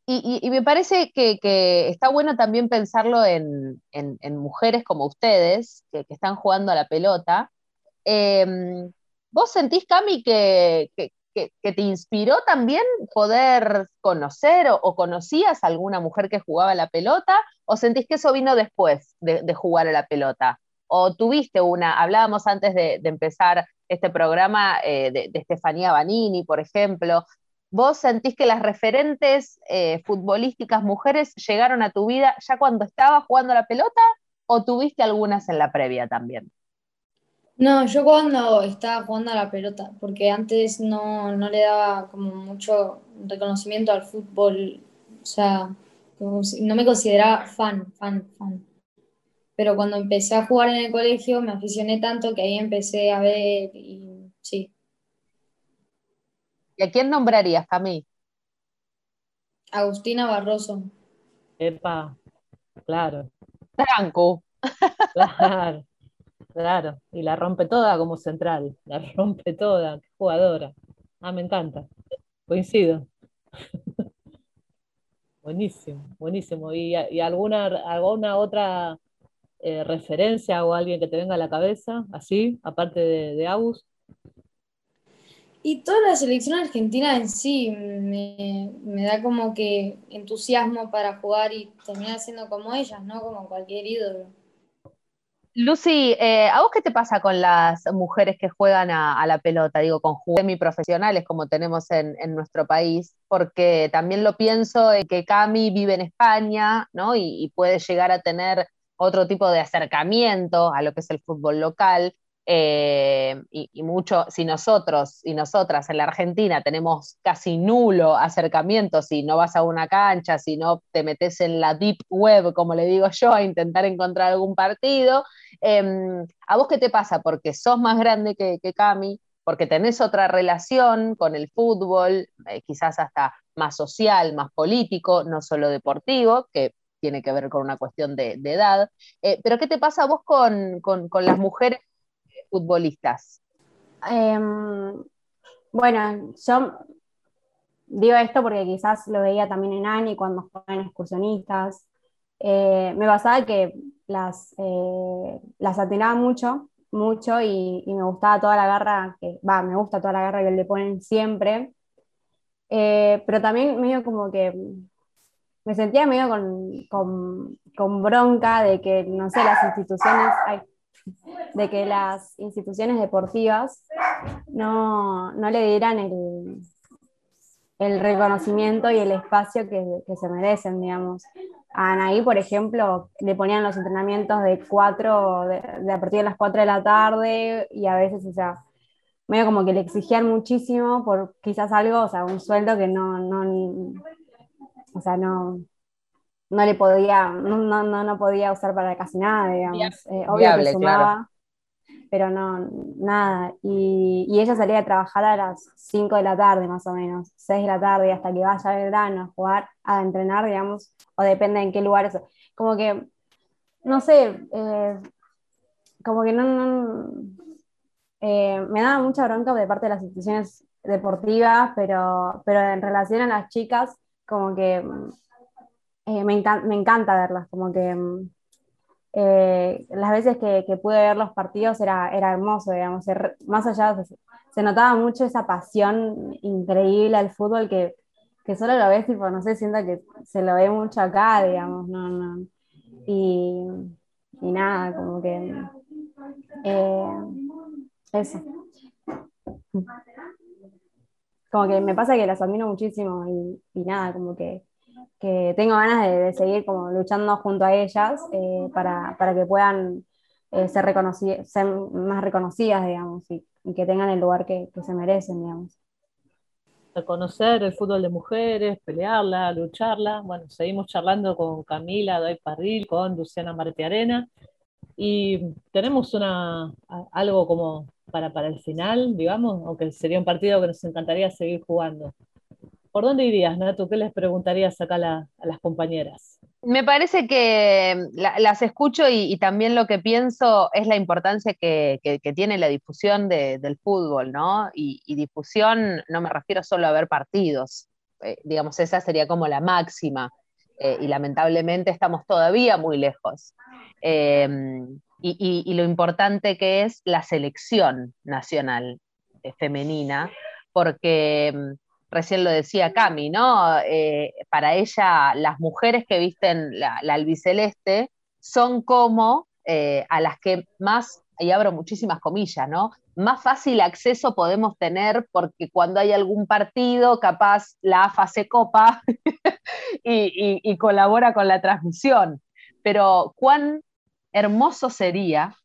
Speaker 1: y- y- me parece que, que está bueno también pensarlo en, en- mujeres como ustedes, que, que están jugando a la pelota. Eh, ¿Vos sentís, Cami, que- que te inspiró también poder conocer o, o conocías a alguna mujer que jugaba a la pelota? ¿O sentís que eso vino después de, de jugar a la pelota? ¿O tuviste una, hablábamos antes de, de empezar este programa eh, de, de Estefanía Banini, por ejemplo, ¿Vos sentís que las referentes eh, futbolísticas mujeres llegaron a tu vida ya cuando estabas jugando la pelota o tuviste algunas en la previa también?
Speaker 4: No, yo cuando estaba jugando a la pelota, porque antes no, no le daba como mucho reconocimiento al fútbol, o sea, no me consideraba fan, fan, fan. Pero cuando empecé a jugar en el colegio me aficioné tanto que ahí empecé a ver y sí.
Speaker 1: ¿Y a quién nombrarías, Camille?
Speaker 4: Agustina Barroso.
Speaker 2: Epa, claro.
Speaker 1: Tranco.
Speaker 2: Claro, claro. Y la rompe toda como central. La rompe toda. jugadora. Ah, me encanta. Coincido. Buenísimo, buenísimo. ¿Y, alguna, alguna otra eh, referencia o alguien que te venga a la cabeza, así, aparte de, de Agus?
Speaker 4: Y toda la selección argentina en sí me, da como que entusiasmo para jugar y terminar siendo como ellas, ¿no? Como cualquier ídolo.
Speaker 1: Lucy, eh, ¿a vos qué te pasa con las mujeres que juegan a, la pelota? Digo, con semiprofesionales como tenemos en, nuestro país, porque también lo pienso en que Cami vive en España, ¿no? y puede llegar a tener otro tipo de acercamiento a lo que es el fútbol local. Eh, y, mucho, si nosotros y nosotras en la Argentina tenemos casi nulo acercamiento, si no vas a una cancha, si no te metes en la deep web, como le digo yo, a intentar encontrar algún partido, em, ¿a vos qué te pasa? Porque sos más grande que, que Cami, porque tenés otra relación con el fútbol, eh, quizás hasta más social, más político, no solo deportivo, que tiene que ver con una cuestión de, edad. Eh, pero ¿qué te pasa a vos con, con, con las mujeres futbolistas?
Speaker 6: Em, bueno, yo digo esto porque quizás lo veía también en Ani cuando jugaban excursionistas. Eh, me pasaba que las, eh, las atinaba mucho, mucho y, me gustaba toda la garra que, va, me gusta toda la garra que le ponen siempre. Eh, pero también medio como que me sentía medio con, con, con, bronca de que, no sé, las instituciones, de que las instituciones deportivas no, le dieran el, el, reconocimiento y el espacio que, se merecen, digamos. A Anaí, por ejemplo, le ponían los entrenamientos de cuatro, de, a partir de las 4 de la tarde y a veces, o sea, medio como que le exigían muchísimo por quizás algo, o sea, un sueldo que no, no o sea, no, no le podía, no, no, no podía usar para casi nada, digamos. Eh, obvio que sumaba, pero no, nada. Y, y, ella salía a trabajar a las 5 de la tarde, más o menos, 6 de la tarde, hasta que vaya al grano a jugar, a entrenar, digamos, o depende en qué lugares. Como que, no sé, eh, como que no, eh, me daba mucha bronca de parte de las instituciones deportivas, pero, pero en relación a las chicas, como que eh, me, encanta verlas, como que mm, eh, las veces que, pude ver los partidos era, era hermoso, digamos, más allá, se, notaba mucho esa pasión increíble al fútbol que, solo lo ves, tipo, no sé, siento que se lo ve mucho acá, digamos, no, no. Y, nada, como que eh, eso. Como que me pasa que las admiro muchísimo y nada, como que que tengo ganas de, seguir como luchando junto a ellas eh, para, que puedan eh, ser, ser más reconocidas, digamos, y, que tengan el lugar que, se merecen, digamos.
Speaker 2: Reconocer el fútbol de mujeres, pelearla, lucharla. Bueno, seguimos charlando con Camila Doy Parril, con Luciana Arena y tenemos una, algo como para, para el final, digamos, aunque sería un partido que nos encantaría seguir jugando. ¿Por dónde irías, Nato? ¿Qué les preguntarías acá a, las compañeras?
Speaker 1: Me parece que las escucho y, también lo que pienso es la importancia que, tiene la difusión del fútbol, ¿no? Y, difusión no me refiero solo a ver partidos, eh, digamos, esa sería como la máxima, eh, y lamentablemente estamos todavía muy lejos. Em, y, lo importante que es la selección nacional eh, femenina, porque em, recién lo decía Cami, ¿no? Eh, para ella, las mujeres que visten la, albiceleste son como eh, a las que más, y abro muchísimas comillas, ¿no? más fácil acceso podemos tener porque cuando hay algún partido, capaz la AFA se copa y, colabora con la transmisión. Pero cuán hermoso sería,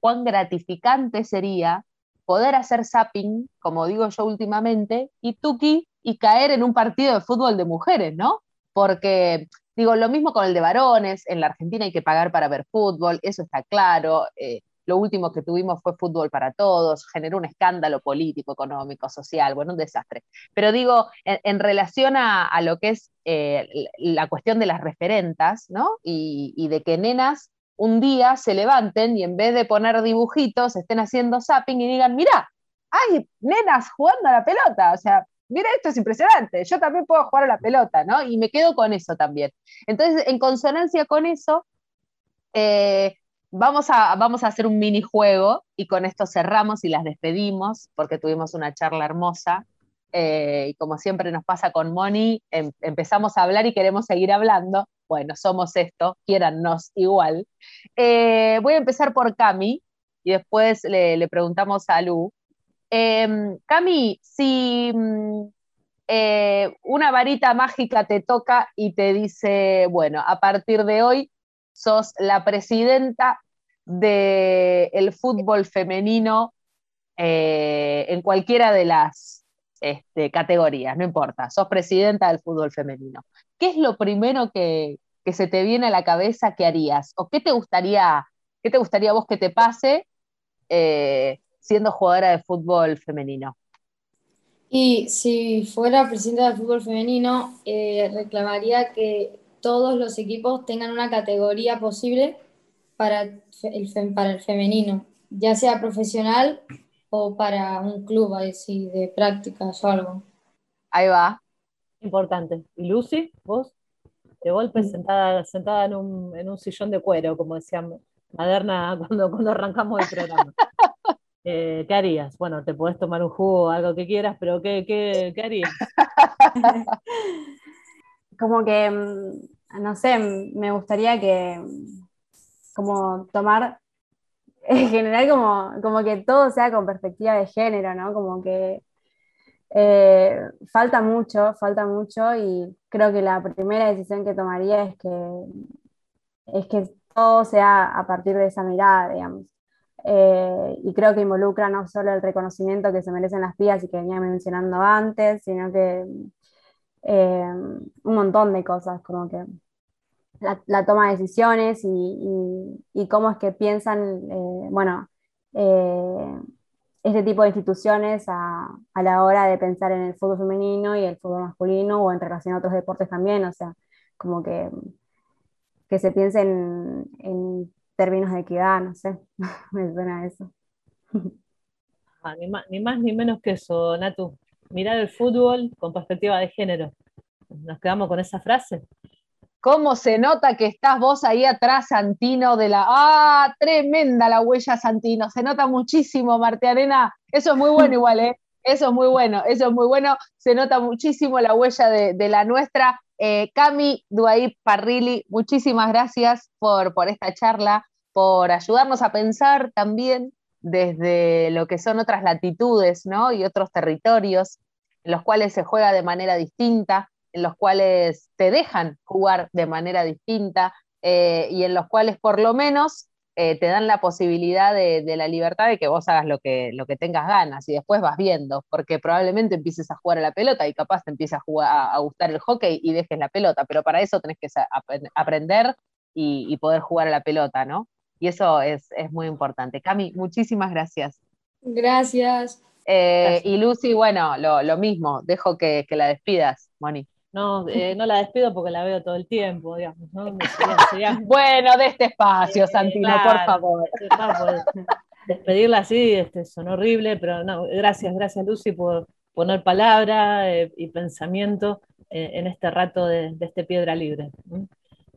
Speaker 1: cuán gratificante sería poder hacer zapping, como digo yo últimamente, y tuki, y caer en un partido de fútbol de mujeres, ¿no? Porque Digo, lo mismo con el de varones, en la Argentina hay que pagar para ver fútbol, eso está claro. Eh, lo último que tuvimos fue fútbol para todos, generó un escándalo político, económico, social, bueno, un desastre. Pero digo, en, relación a, lo que es eh, la cuestión de las referentas, ¿no? Y, de que nenas un día se levanten y en vez de poner dibujitos estén haciendo zapping y digan, mira, hay nenas jugando a la pelota, o sea, mira, esto es impresionante, yo también puedo jugar a la pelota, ¿no? Y me quedo con eso también. Entonces, en consonancia con eso, eh, vamos, a, vamos a hacer un minijuego y con esto cerramos y las despedimos porque tuvimos una charla hermosa. Eh, y como siempre nos pasa con Moni, em, empezamos a hablar y queremos seguir hablando. Bueno, somos esto, quiérannos igual. Eh, voy a empezar por Cami y después le, preguntamos a Lu. Em, Cami, si mm, eh, una varita mágica te toca y te dice, bueno, a partir de hoy sos la presidenta del fútbol femenino en cualquiera de las este, categorías, no importa, sos presidenta del fútbol femenino. ¿Qué es lo primero que, se te viene a la cabeza que harías? ¿O qué te gustaría, qué te gustaría vos que te pase? Eh, siendo jugadora de fútbol femenino?
Speaker 4: Y si fuera presidenta del fútbol femenino, eh, reclamaría que todos los equipos tengan una categoría posible para el femenino, ya sea profesional o para un club así de prácticas o algo.
Speaker 1: Ahí va.
Speaker 2: Importante. ¿Y Lucy, vos? De golpe mm. sentada, sentada en, un, en un sillón de cuero, como decía Maderna cuando, cuando arrancamos el programa. Eh, ¿qué harías? Bueno, te puedes tomar un jugo o algo que quieras, pero ¿qué, qué, qué harías?
Speaker 6: como que, mm, no sé, me gustaría que, como tomar, en general, como, como que todo sea con perspectiva de género, ¿no? Como que eh, falta mucho, falta mucho y creo que la primera decisión que tomaría es que, es que todo sea a partir de esa mirada, digamos. Eh, y creo que involucra no solo el reconocimiento que se merecen las pías y que venía mencionando antes, sino que eh, un montón de cosas, como que la, toma de decisiones y, cómo es que piensan, eh, bueno, este tipo de instituciones a, la hora de pensar en el fútbol femenino y el fútbol masculino o en relación a otros deportes también, o sea, como que, que se piense en términos de equidad, no sé, me suena eso.
Speaker 2: Ah, ni, más, ni, menos que eso, Natu. Mirar el fútbol con perspectiva de género. ¿Nos quedamos con esa frase?
Speaker 1: ¿Cómo se nota que estás vos ahí atrás, Santino, de la... ¡Ah! Tremenda la huella, Santino. Se nota muchísimo, Marte Arena. Eso es muy bueno igual, ¿eh? Eso es muy bueno, eso es muy bueno. Se nota muchísimo la huella de, de la nuestra. Eh, Cami Duaí Parrilli, muchísimas gracias por, por esta charla, por ayudarnos a pensar también desde lo que son otras latitudes ¿no? y otros territorios en los cuales se juega de manera distinta, en los cuales te dejan jugar de manera distinta eh, y en los cuales por lo menos eh, te dan la posibilidad de, la libertad de que vos hagas lo que, lo que tengas ganas y después vas viendo, porque probablemente empieces a jugar a la pelota y capaz te empieza a, jugar, a, gustar el hockey y dejes la pelota, pero para eso tenés que aprender y, poder jugar a la pelota, ¿no? Y eso es, muy importante. Cami, muchísimas gracias.
Speaker 4: Gracias.
Speaker 1: Eh, y Lucy, bueno, lo, mismo, dejo que, que la despidas, Moni.
Speaker 2: No, eh, no la despido porque la veo todo el tiempo, digamos.
Speaker 1: bueno, de este espacio, Santino, por favor.
Speaker 2: despedirla así este, son horrible, pero no, gracias, gracias Lucy por poner palabra eh, y pensamiento eh, en este rato de, este Piedra Libre.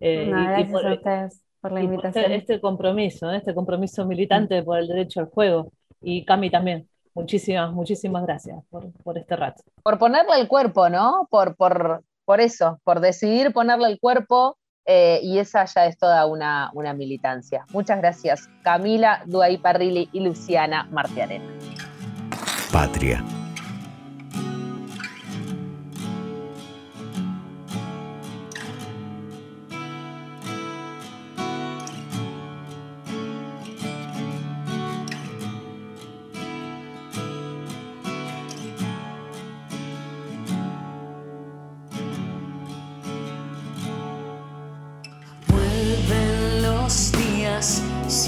Speaker 6: gracias por, a ustedes por la este, invitación.
Speaker 2: Este, compromiso, este compromiso militante por el derecho al juego. Y Cami también. Muchísimas, muchísimas gracias por, por, este rato.
Speaker 1: Por ponerle el cuerpo, ¿no? Por, por, por eso, por decidir ponerle el cuerpo eh, y esa ya es toda una, una militancia. Muchas gracias, Camila, Duay Parrilli y Luciana Martiarena.
Speaker 7: Patria.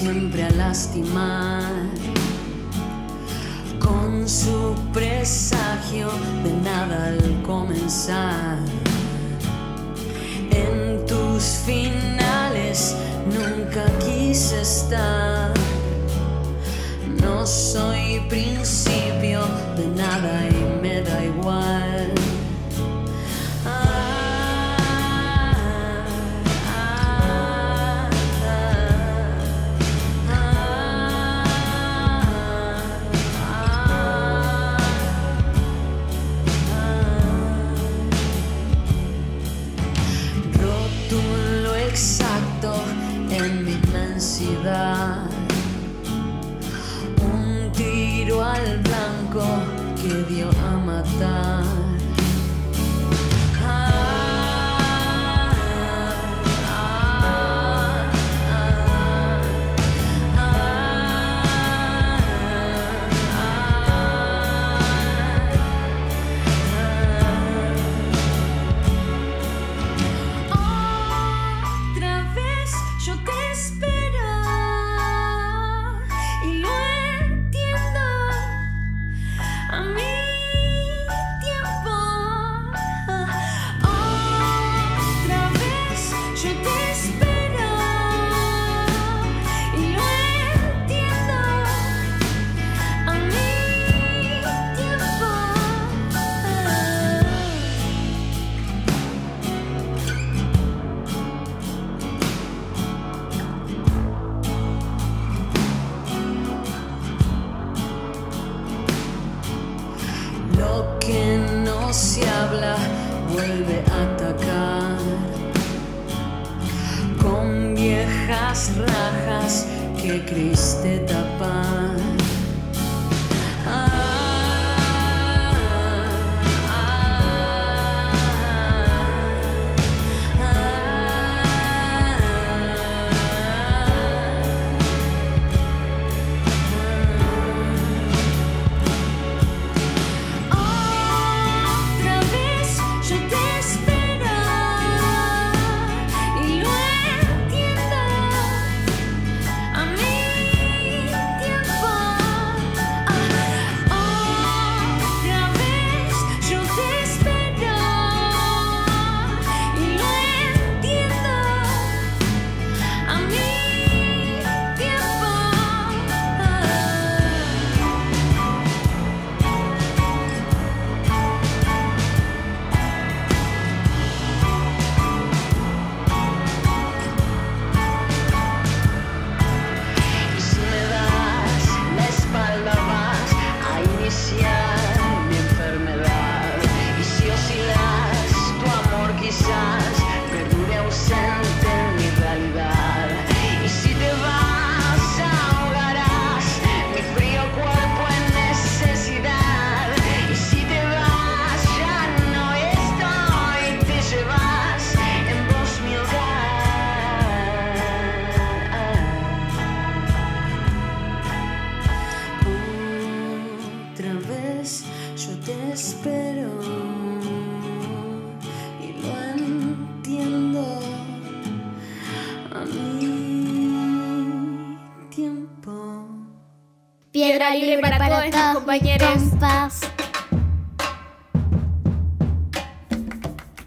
Speaker 8: Siempre a lastimar con su presagio de nada al comenzar. En tus finales nunca quise estar. No soy principio de nada y me da igual. Que dio a matar. Viejas rajas que creíste tapar.
Speaker 3: Compañeros.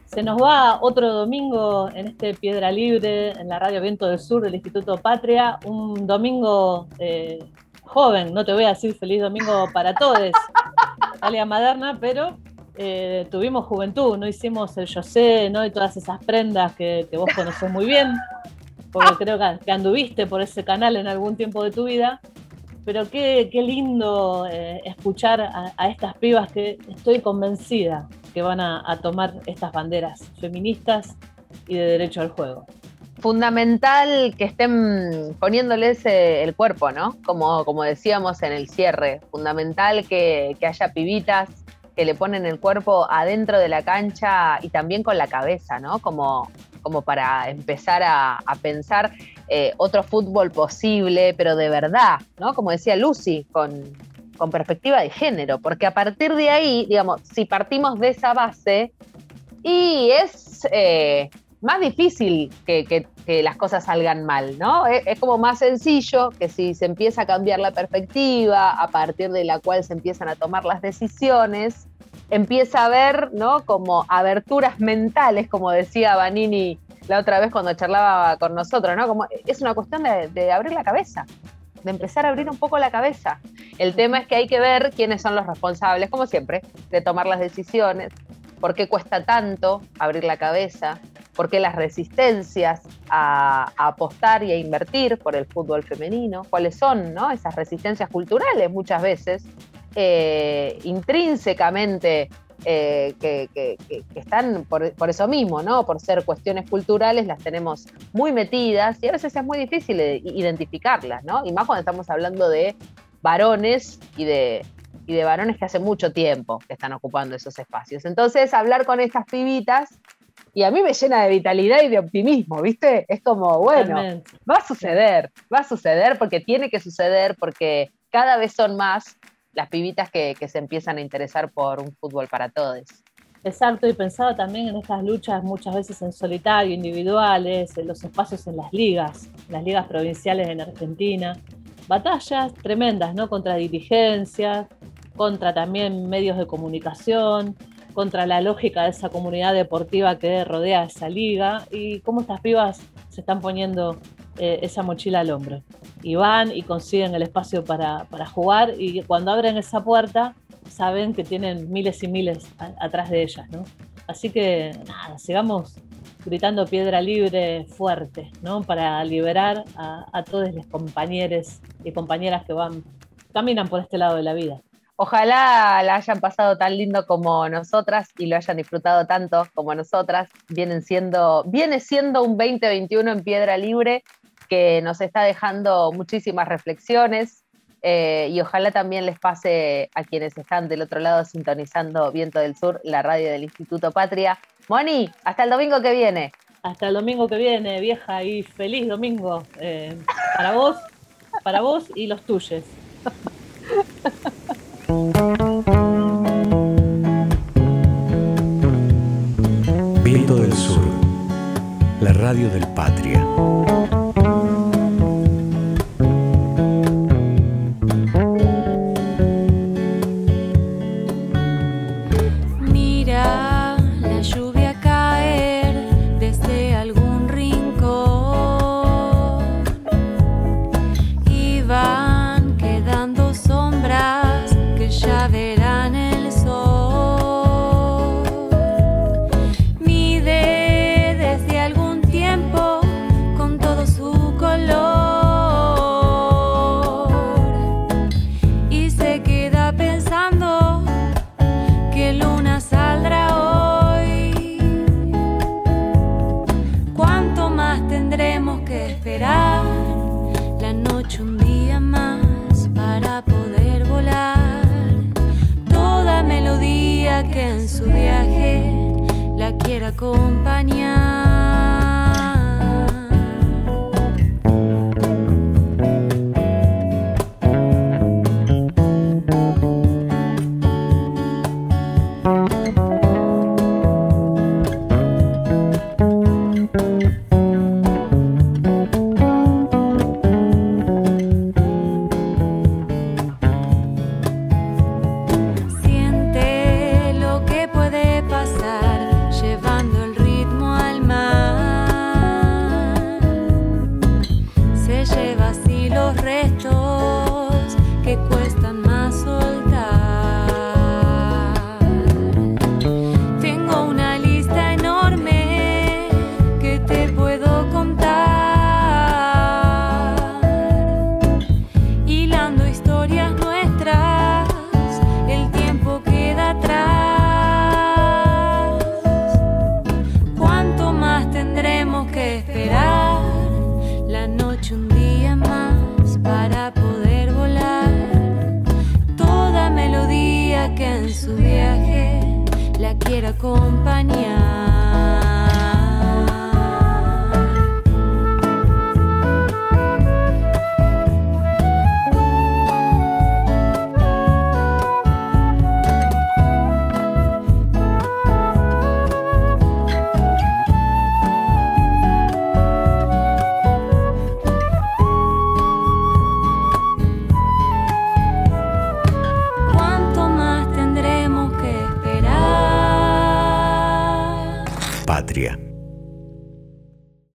Speaker 2: Se nos va otro domingo en este Piedra Libre, en la radio Viento del Sur del Instituto Patria. Un domingo eh, joven, no te voy a decir feliz domingo para todos, Natalia Maderna, pero eh, tuvimos juventud, no hicimos el José, ¿no? Y todas esas prendas que, que vos conocés muy bien, porque creo que, que anduviste por ese canal en algún tiempo de tu vida. Pero qué, qué lindo eh, escuchar a, estas pibas que estoy convencida que van a, a tomar estas banderas feministas y de derecho al juego.
Speaker 1: fundamental que estén poniéndoles eh, el cuerpo, ¿no? Como, como decíamos en el cierre, fundamental que, que haya pibitas que le ponen el cuerpo adentro de la cancha y también con la cabeza, ¿no? Como, como para empezar a, a pensar eh, otro fútbol posible, pero de verdad, ¿no? Como decía Lucy, con, con perspectiva de género, porque a partir de ahí, digamos, si partimos de esa base, y es eh, más difícil que, que- las cosas salgan mal, ¿no? Es, es como más sencillo que si se empieza a cambiar la perspectiva, a partir de la cual se empiezan a tomar las decisiones, empieza a haber, ¿no? Como aberturas mentales, como decía Vanini la otra vez cuando charlaba con nosotros, ¿no? Como es una cuestión de, abrir la cabeza, de empezar a abrir un poco la cabeza. El tema es que hay que ver quiénes son los responsables, como siempre, de tomar las decisiones, por qué cuesta tanto abrir la cabeza, por qué las resistencias a, a apostar y a invertir por el fútbol femenino, cuáles son ¿no? esas resistencias culturales muchas veces, eh, intrínsecamente eh, que, que- que- están por, por eso mismo, ¿no? Por ser cuestiones culturales, las tenemos muy metidas y a veces es muy difícil de- identificarlas, ¿no? Y más cuando estamos hablando de varones y de, y de varones que hace mucho tiempo que están ocupando esos espacios. Entonces, hablar con estas pibitas, y a mí me llena de vitalidad y de optimismo, ¿viste? Es como, bueno,
Speaker 2: Totalmente.
Speaker 1: va a suceder, va a suceder porque tiene que suceder, porque cada vez son más las pibitas que, se empiezan a interesar por un fútbol para todos.
Speaker 2: Exacto, y pensaba también en estas luchas muchas veces en solitario, individuales, en los espacios en las ligas, las ligas provinciales en Argentina. Batallas tremendas, ¿no? Contra dirigencias, contra también medios de comunicación, contra la lógica de esa comunidad deportiva que rodea esa liga y cómo estas pibas se están poniendo eh, esa mochila al hombro. Y van y consiguen el espacio para, para jugar y cuando abren esa puerta saben que tienen miles y miles atrás de ellas, ¿no? Así que nada, sigamos gritando piedra libre fuerte, ¿no? Para liberar a, a todos los compañeros y compañeras que van, caminan por este lado de la vida.
Speaker 1: Ojalá la hayan pasado tan lindo como nosotras y lo hayan disfrutado tanto como nosotras. Vienen siendo, viene siendo un 2021 en piedra libre que nos está dejando muchísimas reflexiones eh, y ojalá también les pase a quienes están del otro lado sintonizando Viento del Sur, la radio del Instituto Patria. Moni, hasta el domingo que viene.
Speaker 2: Hasta el domingo que viene, vieja, y feliz domingo eh, para vos, para vos y los tuyos.
Speaker 7: Viento del Sur, la radio del Patria.